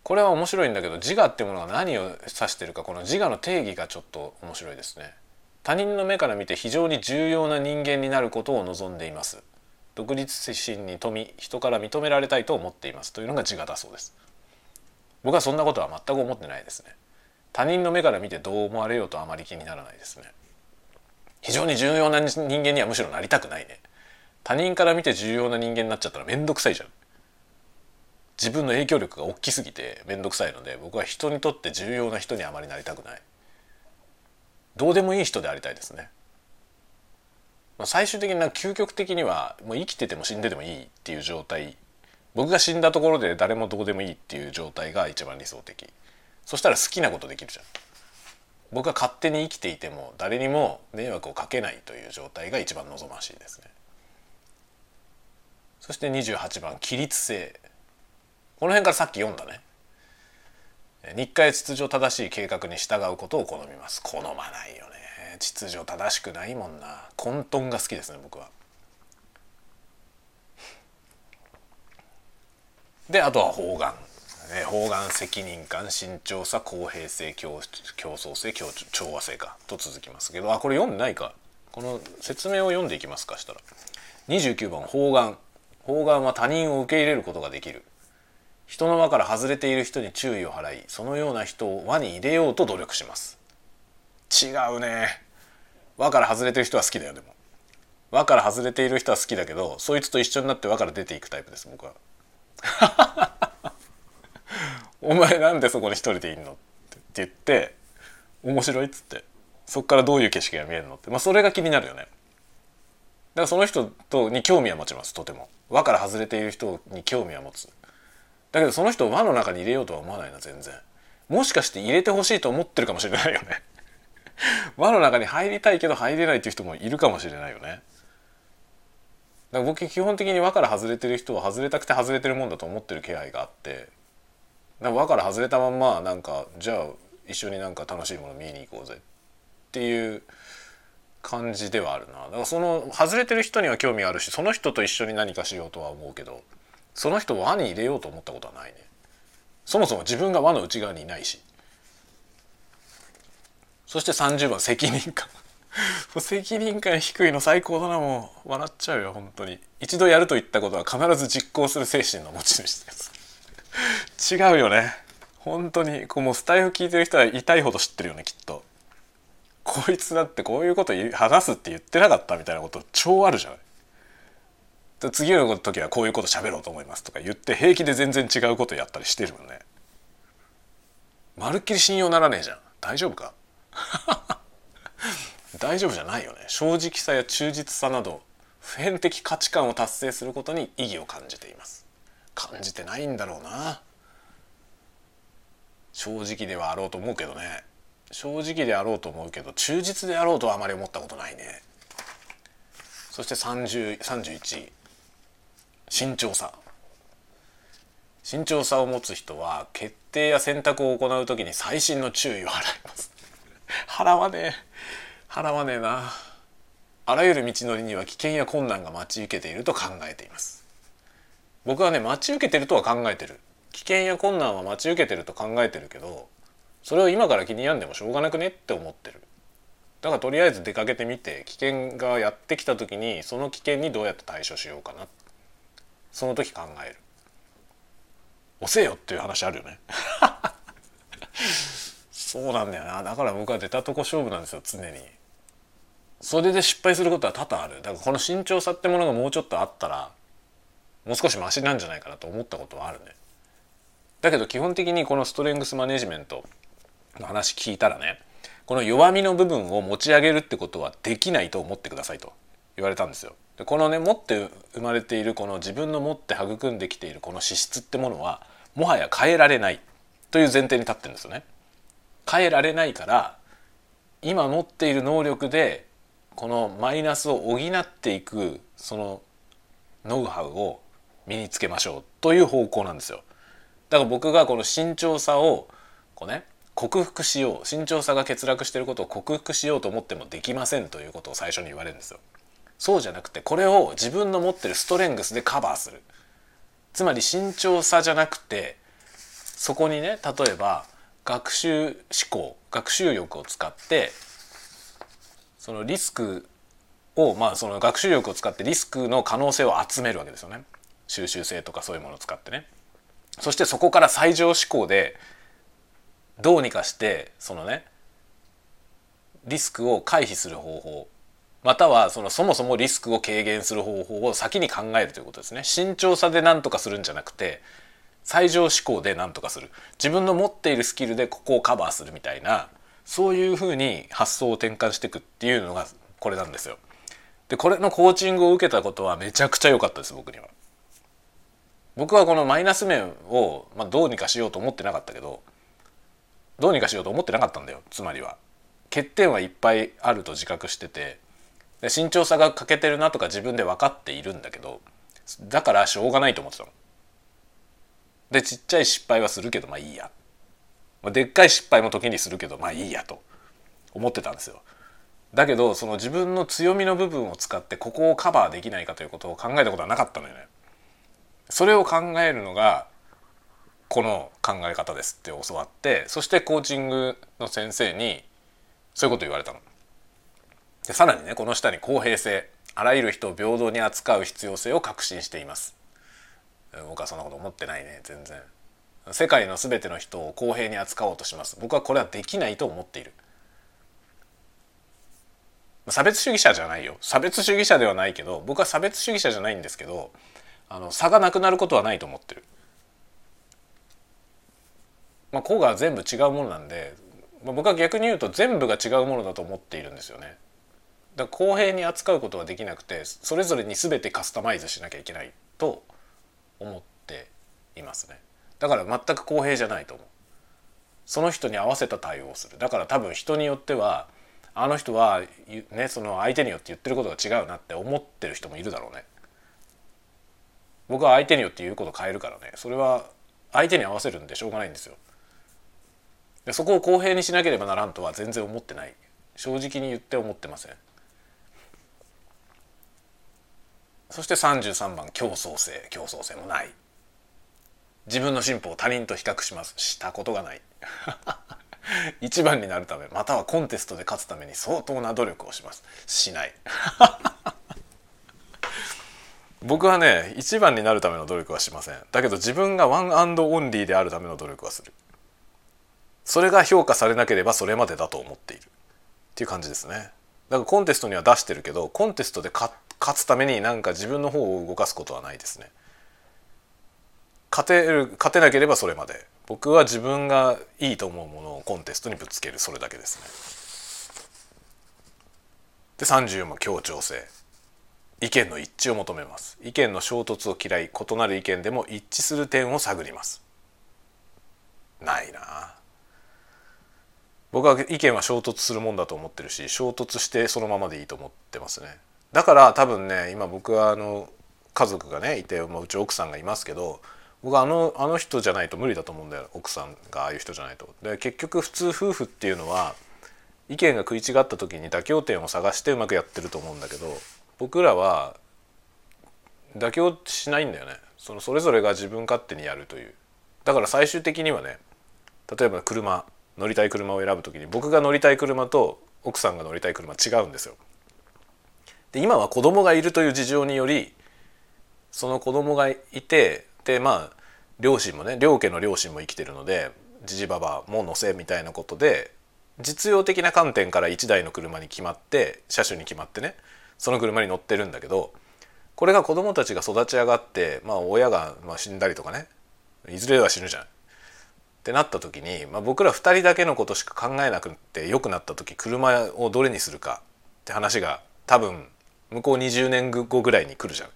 S1: これは面白いんだけど自我ってものが何を指してるかこの自我の定義がちょっと面白いですね。他人の目から見て非常に重要な人間になることを望んでいます。独立心に富み人から認められたいと思っています。というのが自我だそうです。僕はそんなことは全く思ってないですね。他人の目から見てどう思われようとあまり気にならないですね。非常に重要な人間にはむしろなりたくないね。他人から見て重要な人間になっちゃったら面倒くさいじゃん。自分の影響力が大きすぎて面倒くさいので僕は人にとって重要な人にあまりなりたくない。どうでもいい人でありたいですね。最終的な究極的にはもう生きてても死んでてもいいっていう状態僕が死んだところで誰もどうでもいいっていう状態が一番理想的。そしたら好きなことできるじゃん。僕は勝手に生きていても誰にも迷惑をかけないという状態が一番望ましいですね。そして28番規律性。この辺からさっき読んだね。日課や秩序正しい計画に従うことを好みます。好まないよね。秩序正しくないもんな。混沌が好きですね僕は。であとは方眼方眼責任感慎重さ公平性競争性調和性かと続きますけど。あこれ読んでないか。この説明を読んでいきますかしたら。29番方眼方眼は他人を受け入れることができる。人の輪から外れている人に注意を払いそのような人を輪に入れようと努力します。違うね。輪から外れてる人は好きだよでも。輪から外れている人は好きだけどそいつと一緒になって輪から出ていくタイプです僕は。お前なんでそこに一人でいんの?」って言って「面白い」っつって。そっからどういう景色が見えるの？って。まあそれが気になるよね。だからその人とに興味は持ちますとても。輪から外れている人に興味は持つ。だけどその人を輪の中に入れようとは思わないな全然。もしかして入れてほしいと思ってるかもしれないよね。輪の中に入りたいけど入れないっていう人もいるかもしれないよね。だから僕基本的に輪から外れてる人は外れたくて外れてるもんだと思ってる気配があってだから輪から外れたまんまなんかじゃあ一緒になんか楽しいもの見に行こうぜ。っていう感じではあるな。だからその外れてる人には興味あるしその人と一緒に何かしようとは思うけどその人を輪に入れようと思ったことはないね。そもそも自分が輪の内側にいないし。そして30番責任感。責任感低いの最高だなもう。笑っちゃうよ本当に。一度やると言ったことは必ず実行する精神の持ち主です。違うよね。本当にこうもうスタイフ聞いてる人は痛いほど知ってるよねきっと。こいつだってこういうこと話すって言ってなかったみたいなこと超あるじゃない次の時はこういうこと喋ろうと思いますとか言って平気で全然違うことやったりしてるもんね。まるっきり信用ならねえじゃん。大丈夫か？大丈夫じゃないよね。正直さや忠実さなど普遍的価値観を達成することに意義を感じています。感じてないんだろうな。正直ではあろうと思うけどね。正直であろうと思うけど忠実であろうとはあまり思ったことないね。そして3031慎重さ。慎重さを持つ人は決定や選択を行う時に細心の注意を払います。払わねえ。払わねえな。あらゆる道のりには危険や困難が待ち受けていると考えています。僕はね待ち受けてるとは考えてる。危険や困難は待ち受けてると考えてるけどそれを今から気に病んでもしょうがなくねって思ってる。だからとりあえず出かけてみて危険がやってきた時にその危険にどうやって対処しようかな。その時考える。押せよっていう話あるよね。そうなんだよな。だから僕は出たとこ勝負なんですよ常にそれで失敗することは多々ある。だからこの慎重さってものがもうちょっとあったらもう少しマシなんじゃないかなと思ったことはあるね。だけど基本的にこのストレングスマネジメントの話聞いたらねこの弱みの部分を持ち上げるってことはできないと思ってくださいと。言われたんですよ。でこのね持って生まれているこの自分の持って育んできているこの資質ってものはもはや変えられないという前提に立ってるんですよね。変えられないから今持っている能力でこのマイナスを補っていくそのノウハウを身につけましょうという方向なんですよ。だから僕がこの慎重さをこうね克服しよう慎重さが欠落していることを克服しようと思ってもできませんということを最初に言われるんですよ。そうじゃなくてこれを自分の持ってるストレングスでカバーするつまり慎重さじゃなくてそこにね例えば学習思考学習力を使ってそのリスクをまあその学習力を使ってリスクの可能性を集めるわけですよね。収集性とかそういうものを使ってね。そしてそこから最上思考でどうにかしてそのねリスクを回避する方法またはそのそもそもリスクを軽減する方法を先に考えるということですね。慎重さで何とかするんじゃなくて最上思考で何とかする。自分の持っているスキルでここをカバーするみたいなそういうふうに発想を転換していくっていうのがこれなんですよ。でこれのコーチングを受けたことはめちゃくちゃ良かったです僕には。僕はこのマイナス面を、まあ、どうにかしようと思ってなかったけどどうにかしようと思ってなかったんだよつまりは。欠点はいっぱいあると自覚しててで慎重さが欠けてるなとか自分で分かっているんだけどだからしょうがないと思ってたの。でちっちゃい失敗はするけどまあいいや。でっかい失敗も時にするけどまあいいやと思ってたんですよ。だけどその自分の強みの部分を使ってここをカバーできないかということを考えたことはなかったのよね。それを考えるのがこの考え方ですって教わってそしてコーチングの先生にそういうこと言われたの。でさらにねこの下に公平性あらゆる人を平等に扱う必要性を確信しています僕はそんなこと思ってないね全然世界の全ての人を公平に扱おうとします。僕はこれはできないと思っている。差別主義者じゃないよ。差別主義者ではないけど僕は差別主義者じゃないんですけどあの差がなくなることはないと思ってる。まあ個が全部違うものなんで、まあ、僕は逆に言うと全部が違うものだと思っているんですよね。だから公平に扱うことはできなくてそれぞれに全てカスタマイズしなきゃいけないと思っていますね。だから全く公平じゃないと思う。その人に合わせた対応をする。だから多分人によってはあの人はねその相手によって言ってることが違うなって思ってる人もいるだろうね。僕は相手によって言うこと変えるからね。それは相手に合わせるんでしょうがないんですよ。でそこを公平にしなければならんとは全然思ってない。正直に言って思ってません。そして33番競争性。競争性もない。自分の進歩を他人と比較します。したことがない。一番になるためまたはコンテストで勝つために相当な努力をします。しない。僕はね一番になるための努力はしません。だけど自分がワンアンドオンリーであるための努力はする。それが評価されなければそれまでだと思っている。っていう感じですね。だからコンテストには出してるけどコンテストで勝つためになんか自分の方を動かすことはないですね。勝てる勝てなければそれまで。僕は自分がいいと思うものをコンテストにぶつけるそれだけですね。で34も協調性。意見の一致を求めます。意見の衝突を嫌い異なる意見でも一致する点を探ります。ないな。僕は意見は衝突するもんだと思ってるし衝突してそのままでいいと思ってますね。だから多分ね今僕はあの家族がねいて、まあ、うち奥さんがいますけど僕あのあの人じゃないと無理だと思うんだよ奥さんがああいう人じゃないと。で結局普通夫婦っていうのは意見が食い違った時に妥協点を探してうまくやってると思うんだけど僕らは妥協しないんだよね。そのそれぞれが自分勝手にやるという。だから最終的にはね例えば車乗りたい車を選ぶ時に僕が乗りたい車と奥さんが乗りたい車違うんですよ。で今は子供がいるという事情によりその子供がいてでまあ両親もね両家の両親も生きてるのでじじばばも乗せみたいなことで実用的な観点から1台の車に決まって車種に決まってねその車に乗ってるんだけどこれが子供たちが育ち上がってまあ親がまあ死んだりとかねいずれは死ぬじゃん。ってなった時に、まあ、僕ら2人だけのことしか考えなくて良くなった時車をどれにするかって話が多分向こう20年後ぐらいに来るじゃん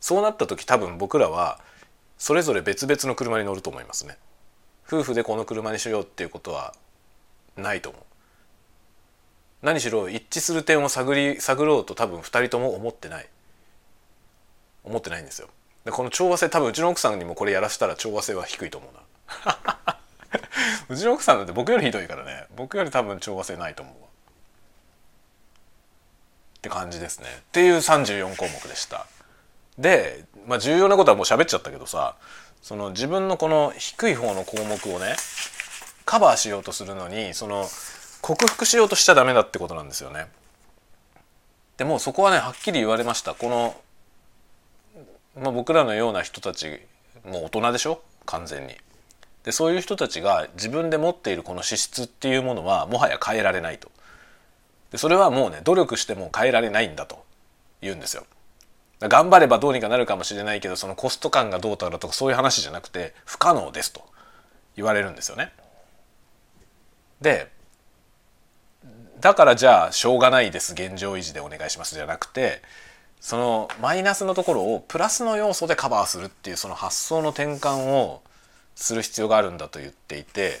S1: そうなった時多分僕らはそれぞれ別々の車に乗ると思いますね。夫婦でこの車にしようっていうことはないと思う。何しろ一致する点を探り探ろうと多分2人とも思ってない。思ってないんですよ。でこの調和性多分うちの奥さんにもこれやらせたら調和性は低いと思うな。うちの奥さんだって僕よりひどいからね。僕より多分調和性ないと思うわ。って感じですね。っていう34項目でした。で、まあ、重要なことはもう喋っちゃったけどさその自分のこの低い方の項目をねカバーしようとするのにその克服しようとしちゃダメだってことなんですよね。でもそこはねはっきり言われましたこの、まあ、僕らのような人たちもう大人でしょ？完全に。でそういう人たちが自分で持っているこの資質っていうものはもはや変えられないと。でそれはもうね努力しても変えられないんだと言うんですよ。頑張ればどうにかなるかもしれないけどそのコスト感がどうたらとかそういう話じゃなくて不可能ですと言われるんですよね。でだからじゃあしょうがないです現状維持でお願いしますじゃなくてそのマイナスのところをプラスの要素でカバーするっていうその発想の転換をする必要があるんだと言っていて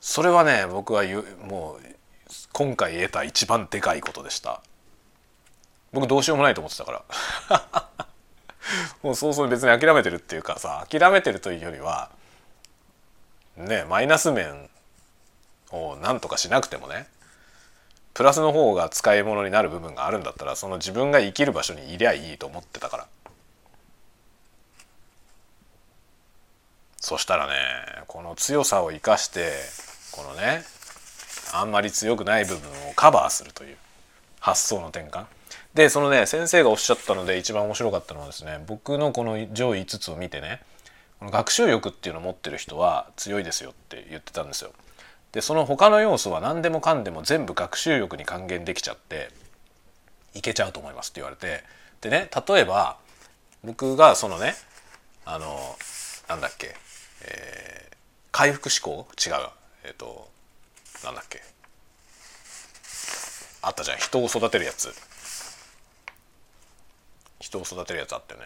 S1: それはね僕はもう今回得た一番でかいことでした僕どうしようもないと思ってたから。もう早々に別に諦めてるっていうかさ諦めてるというよりはねマイナス面を何とかしなくてもねプラスの方が使い物になる部分があるんだったらその自分が生きる場所にいりゃいいと思ってたから。そしたらねこの強さを生かしてこのねあんまり強くない部分をカバーするという発想の転換。でそのね先生がおっしゃったので一番面白かったのはですね僕のこの上位5つを見てねこの学習欲っていうのを持ってる人は強いですよって言ってたんですよ。でその他の要素は何でもかんでも全部学習欲に還元できちゃっていけちゃうと思いますって言われてでね例えば僕がそのねあのなんだっけ、えー、回復思考違うえっ、ー、となんだっけ。あったじゃん。人を育てるやつ。人を育てるやつあってね。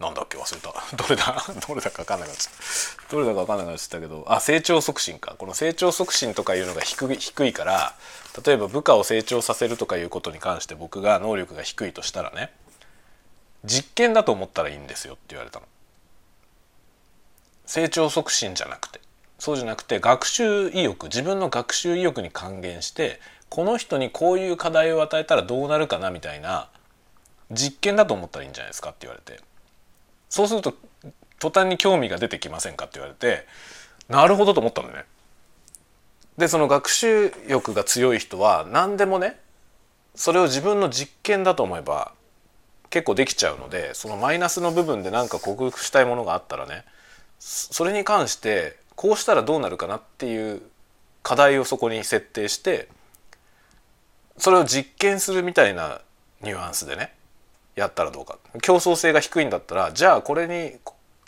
S1: なんだっけ忘れた。どれだ？どれだか分かんなくなっちゃった。どれだか分かんなくなっちゃったけど。あ成長促進か。この成長促進とかいうのが低い低いから例えば部下を成長させるとかいうことに関して僕が能力が低いとしたらね実験だと思ったらいいんですよって言われたの。成長促進じゃなくて。そうじゃなくて学習意欲自分の学習意欲に還元してこの人にこういう課題を与えたらどうなるかなみたいな実験だと思ったらいいんじゃないですかって言われてそうすると途端に興味が出てきませんかって言われてなるほどと思ったのね。でその学習欲が強い人は何でもねそれを自分の実験だと思えば結構できちゃうのでそのマイナスの部分で何か克服したいものがあったらねそれに関してこうしたらどうなるかなっていう課題をそこに設定してそれを実験するみたいなニュアンスでねやったらどうか。競争性が低いんだったらじゃあこれに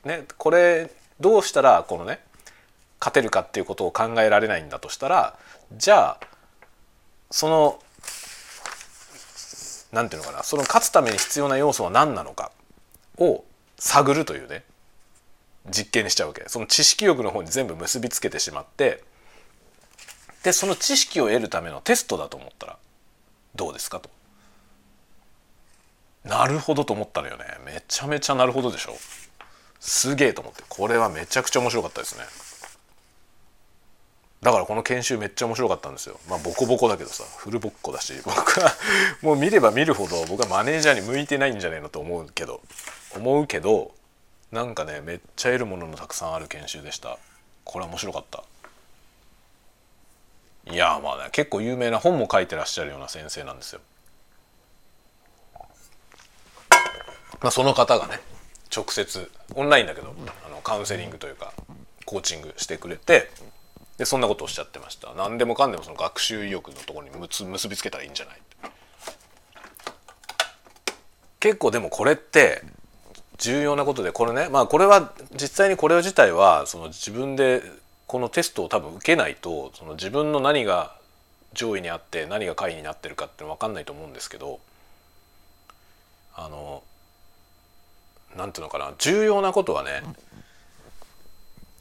S1: ねこれどうしたらこのね勝てるかっていうことを考えられないんだとしたらじゃあその何ていうのかなその勝つために必要な要素は何なのかを探るというね実験しちゃうわけ。その知識欲の方に全部結びつけてしまってでその知識を得るためのテストだと思ったらどうですかと。なるほどと思ったのよね。めちゃめちゃなるほどでしょ。すげえと思って。これはめちゃくちゃ面白かったですね。だからこの研修めっちゃ面白かったんですよ。まあボコボコだけどさ。フルボッコだし。僕はもう見れば見るほど僕はマネージャーに向いてないんじゃないのと思うけど。思うけどなんかねめっちゃ得るもののたくさんある研修でした。これは面白かった。いやまあね結構有名な本も書いてらっしゃるような先生なんですよ。まあ、その方がね直接オンラインだけどあのカウンセリングというかコーチングしてくれてでそんなことをおっしゃってました。何でもかんでもその学習意欲のところにむつ結びつけたらいいんじゃない。結構でもこれって重要なことでこれねまあこれは実際にこれ自体はその自分でこのテストを多分受けないとその自分の何が上位にあって何が下位になってるかって分かんないと思うんですけどあのなんていうのかな重要なことはね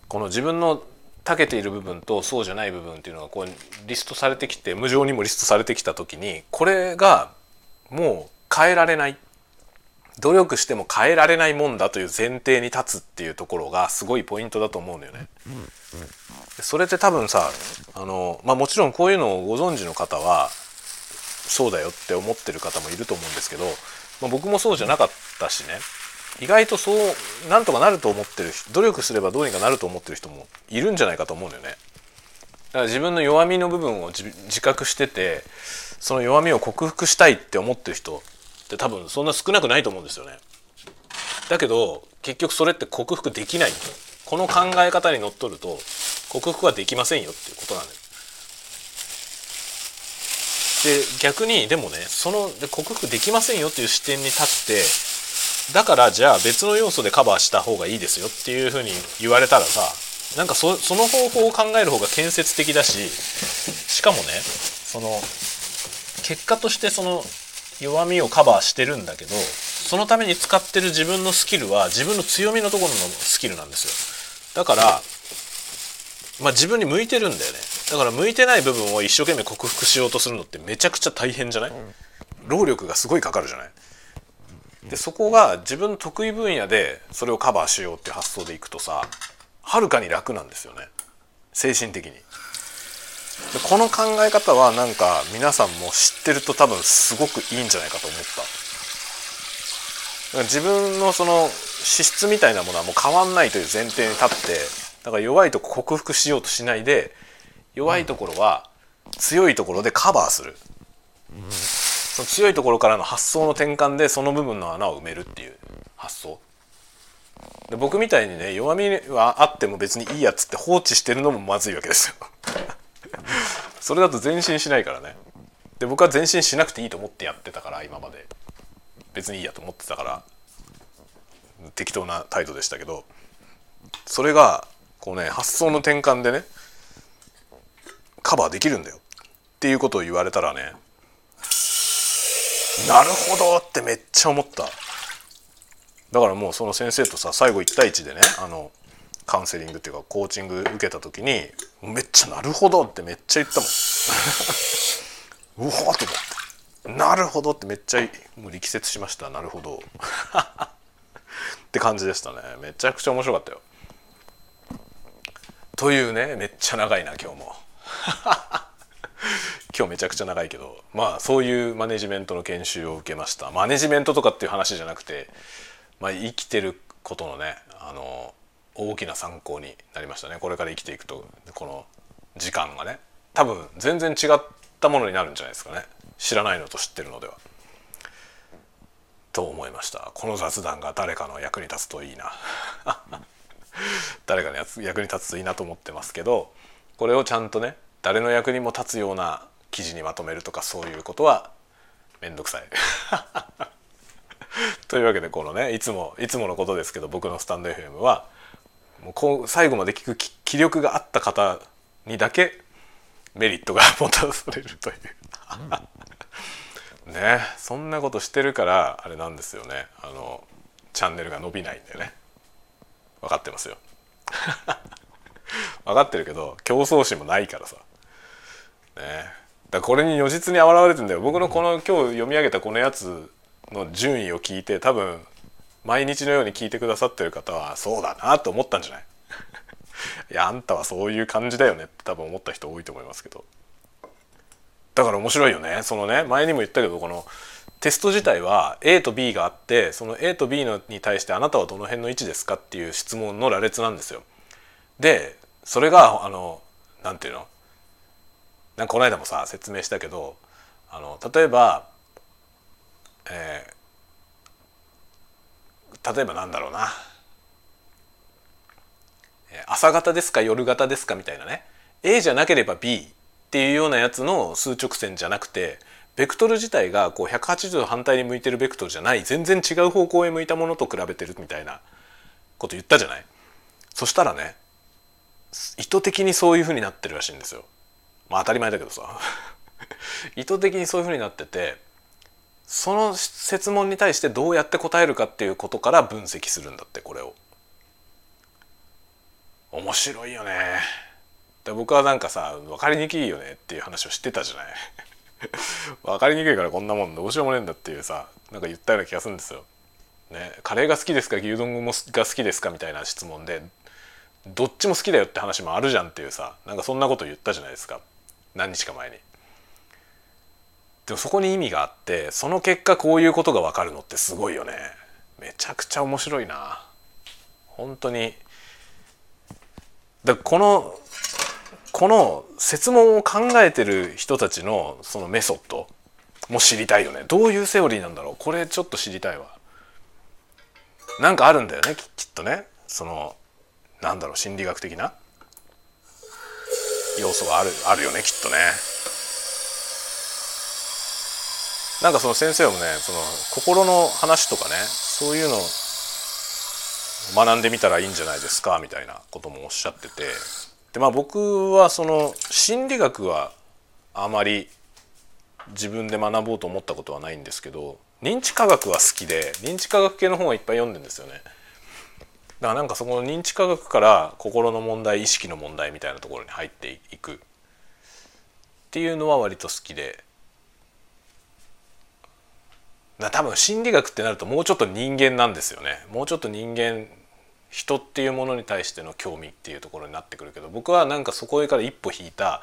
S1: この自分の長けている部分とそうじゃない部分っていうのがこうリストされてきて無情にもリストされてきた時にこれがもう変えられない。努力しても変えられないもんだという前提に立つっていうところがすごいポイントだと思うんだよね。それって多分さあの、まあ、もちろんこういうのをご存知の方はそうだよって思ってる方もいると思うんですけど、まあ、僕もそうじゃなかったしね意外とそうなんとかなると思ってる努力すればどうにかなると思ってる人もいるんじゃないかと思うんだよね。だから自分の弱みの部分を自覚しててその弱みを克服したいって思ってる人って多分そんな少なくないと思うんですよね。だけど結局それって克服できないこの考え方にのっとると克服はできませんよっていうことなんです。で逆にでもねその克服できませんよっていう視点に立ってだからじゃあ別の要素でカバーした方がいいですよっていうふうに言われたらさなんかそその方法を考える方が建設的だししかもねその結果としてその弱みをカバーしてるんだけどそのために使ってる自分のスキルは自分の強みのところのスキルなんですよ。だからまあ自分に向いてるんだよね。だから向いてない部分を一生懸命克服しようとするのってめちゃくちゃ大変じゃない、労力がすごいかかるじゃない？でそこが自分の得意分野でそれをカバーしようっていう発想でいくとさはるかに楽なんですよね。精神的にでこの考え方はなんか皆さんも知ってると多分すごくいいんじゃないかと思った。自分のその資質みたいなものはもう変わんないという前提に立ってだから弱いとこ克服しようとしないで弱いところは強いところでカバーする、その強いところからの発想の転換でその部分の穴を埋めるっていう発想。で僕みたいにね弱みはあっても別にいいやつって放置してるのもまずいわけですよ。それだと前進しないからね。で僕は前進しなくていいと思ってやってたから今まで。別にいいやと思ってたから適当な態度でしたけど。それがこうね発想の転換でねカバーできるんだよ。っていうことを言われたらねなるほどってめっちゃ思った。だからもうその先生とさ最後1対1でねあのカウンセリングっていうかコーチング受けた時にめっちゃ「なるほど」ってめっちゃ言ったもん。うわっと思って「なるほど」ってめっちゃもう力説しました。なるほど。って感じでしたね。めちゃくちゃ面白かったよ。というねめっちゃ長いな今日も。今日めちゃくちゃ長いけど。まあそういうマネジメントの研修を受けました。マネジメントとかっていう話じゃなくて、まあ、生きてることのねあの大きな参考になりましたね。これから生きていくとこの時間がね。多分全然違ったものになるんじゃないですかね。知らないのと知ってるのでは。と思いました。この雑談が誰かの役に立つといいな。誰かの役に立つといいなと思ってますけどこれをちゃんとね誰の役にも立つような記事にまとめるとかそういうことは面倒くさい。というわけでこのねいつもいつものことですけど僕のスタンド FM はもうこう最後まで聞く気力があった方にだけメリットが持たされるという。ね。そんなことしてるからあれなんですよね。あのチャンネルが伸びないんだよね。分かってますよ。分かってるけど競争心もないからさ。ね。だこれに如実に現れてんだよ。僕のこの今日読み上げたこのやつの順位を聞いて多分毎日のように聞いてくださってる方はそうだなと思ったんじゃない？いやあんたはそういう感じだよねって多分思った人多いと思いますけど。だから面白いよね。そのね前にも言ったけどこのテスト自体は A と B があってその A と B のに対してあなたはどの辺の位置ですかっていう質問の羅列なんですよ。でそれがあのなんていうの？なんかこの間もさ説明したけどあの例えば、えー、例えばなんだろうな。朝型ですか夜型ですかみたいなね。A じゃなければ B っていうようなやつの数直線じゃなくてベクトル自体がこう180度反対に向いてるベクトルじゃない全然違う方向へ向いたものと比べてるみたいなこと言ったじゃない。そしたらね意図的にそういうふうになってるらしいんですよ。まあ当たり前だけどさ。意図的にそういうふうになっててその設問に対してどうやって答えるかっていうことから分析するんだってこれを面白いよねで僕はなんかさ分かりにくいよねっていう話をしてたじゃない 分かりにくいからこんなもんどうしようもねえんだっていうさなんか言ったような気がするんですよ。ね、カレーが好きですか牛丼もが好きですかみたいな質問でどっちも好きだよって話もあるじゃんっていうさなんかそんなこと言ったじゃないですか何日か前に。でもそこに意味があってその結果こういうことが分かるのってすごいよね。めちゃくちゃ面白いな。本当に。だこのこの設問を考えてる人たちのそのメソッドも知りたいよね。どういうセオリーなんだろう。これちょっと知りたいわ。なんかあるんだよねきっとね。そのなんだろう心理学的な要素があるあるよねきっとね。なんかその先生もねその心の話とかねそういうのを学んでみたらいいんじゃないですかみたいなこともおっしゃっててでまあ僕はその心理学はあまり自分で学ぼうと思ったことはないんですけど認知科学は好きで認知科学系の本はいっぱい読んでんですよね。だからなんかそこの認知科学から心の問題意識の問題みたいなところに入っていくっていうのは割と好きで多分心理学ってなるともうちょっと人間なんですよね。もうちょっと人間人っていうものに対しての興味っていうところになってくるけど僕はなんかそこから一歩引いた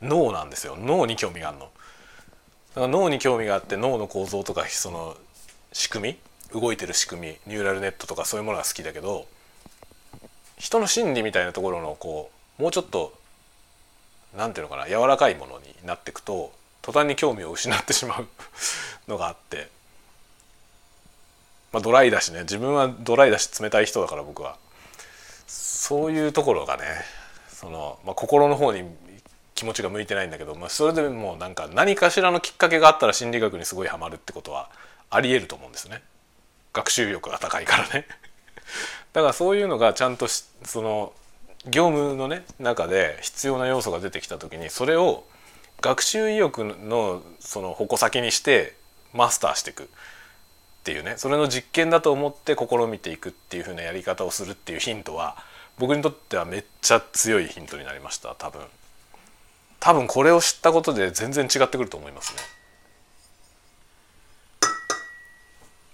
S1: 脳なんですよ。脳に興味があるの。だから脳に興味があって脳の構造とかその仕組み動いてる仕組みニューラルネットとかそういうものが好きだけど人の心理みたいなところのこうもうちょっと何ていうのかな柔らかいものになっていくと途端に興味を失ってしまうのがあって。まあ、ドライだしね。自分はドライだし冷たい人だから僕は。そういうところがねその、まあ、心の方に気持ちが向いてないんだけど、まあ、それでもうなんか何かしらのきっかけがあったら心理学にすごいハマるってことはありえると思うんですね。学習欲が高いからね。だからそういうのがちゃんとその業務のね中で必要な要素が出てきた時にそれを学習意欲のその矛先にしてマスターしていく。っていうねそれの実験だと思って試みていくっていう風なやり方をするっていうヒントは僕にとってはめっちゃ強いヒントになりました多分。多分これを知ったことで全然違ってくると思いますね。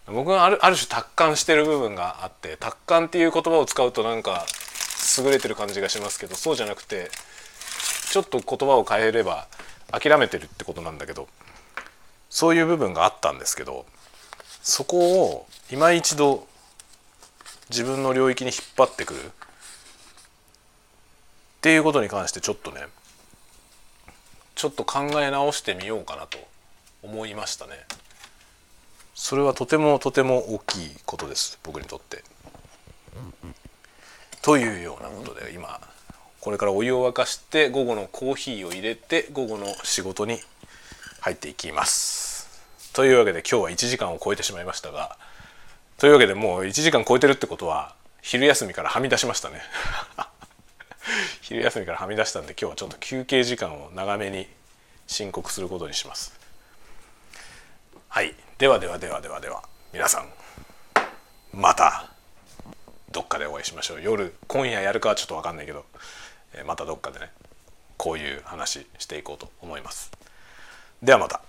S1: 僕はあるある種達観してる部分があって達観っていう言葉を使うとなんか優れてる感じがしますけどそうじゃなくてちょっと言葉を変えれば諦めてるってことなんだけどそういう部分があったんですけどそこを今一度自分の領域に引っ張ってくるっていうことに関してちょっとねちょっと考え直してみようかなと思いましたね。それはとてもとても大きいことです僕にとって。というようなことで今これからお湯を沸かして午後のコーヒーを入れて午後の仕事に入っていきます。というわけで今日は1時間を超えてしまいましたがというわけでもう1時間超えてるってことは昼休みからはみ出しましたね。昼休みからはみ出したんで今日はちょっと休憩時間を長めに申告することにします。はい。ではではではではでは皆さんまたどっかでお会いしましょう。夜今夜やるかはちょっと分かんないけどまたどっかでねこういう話していこうと思います。ではまた。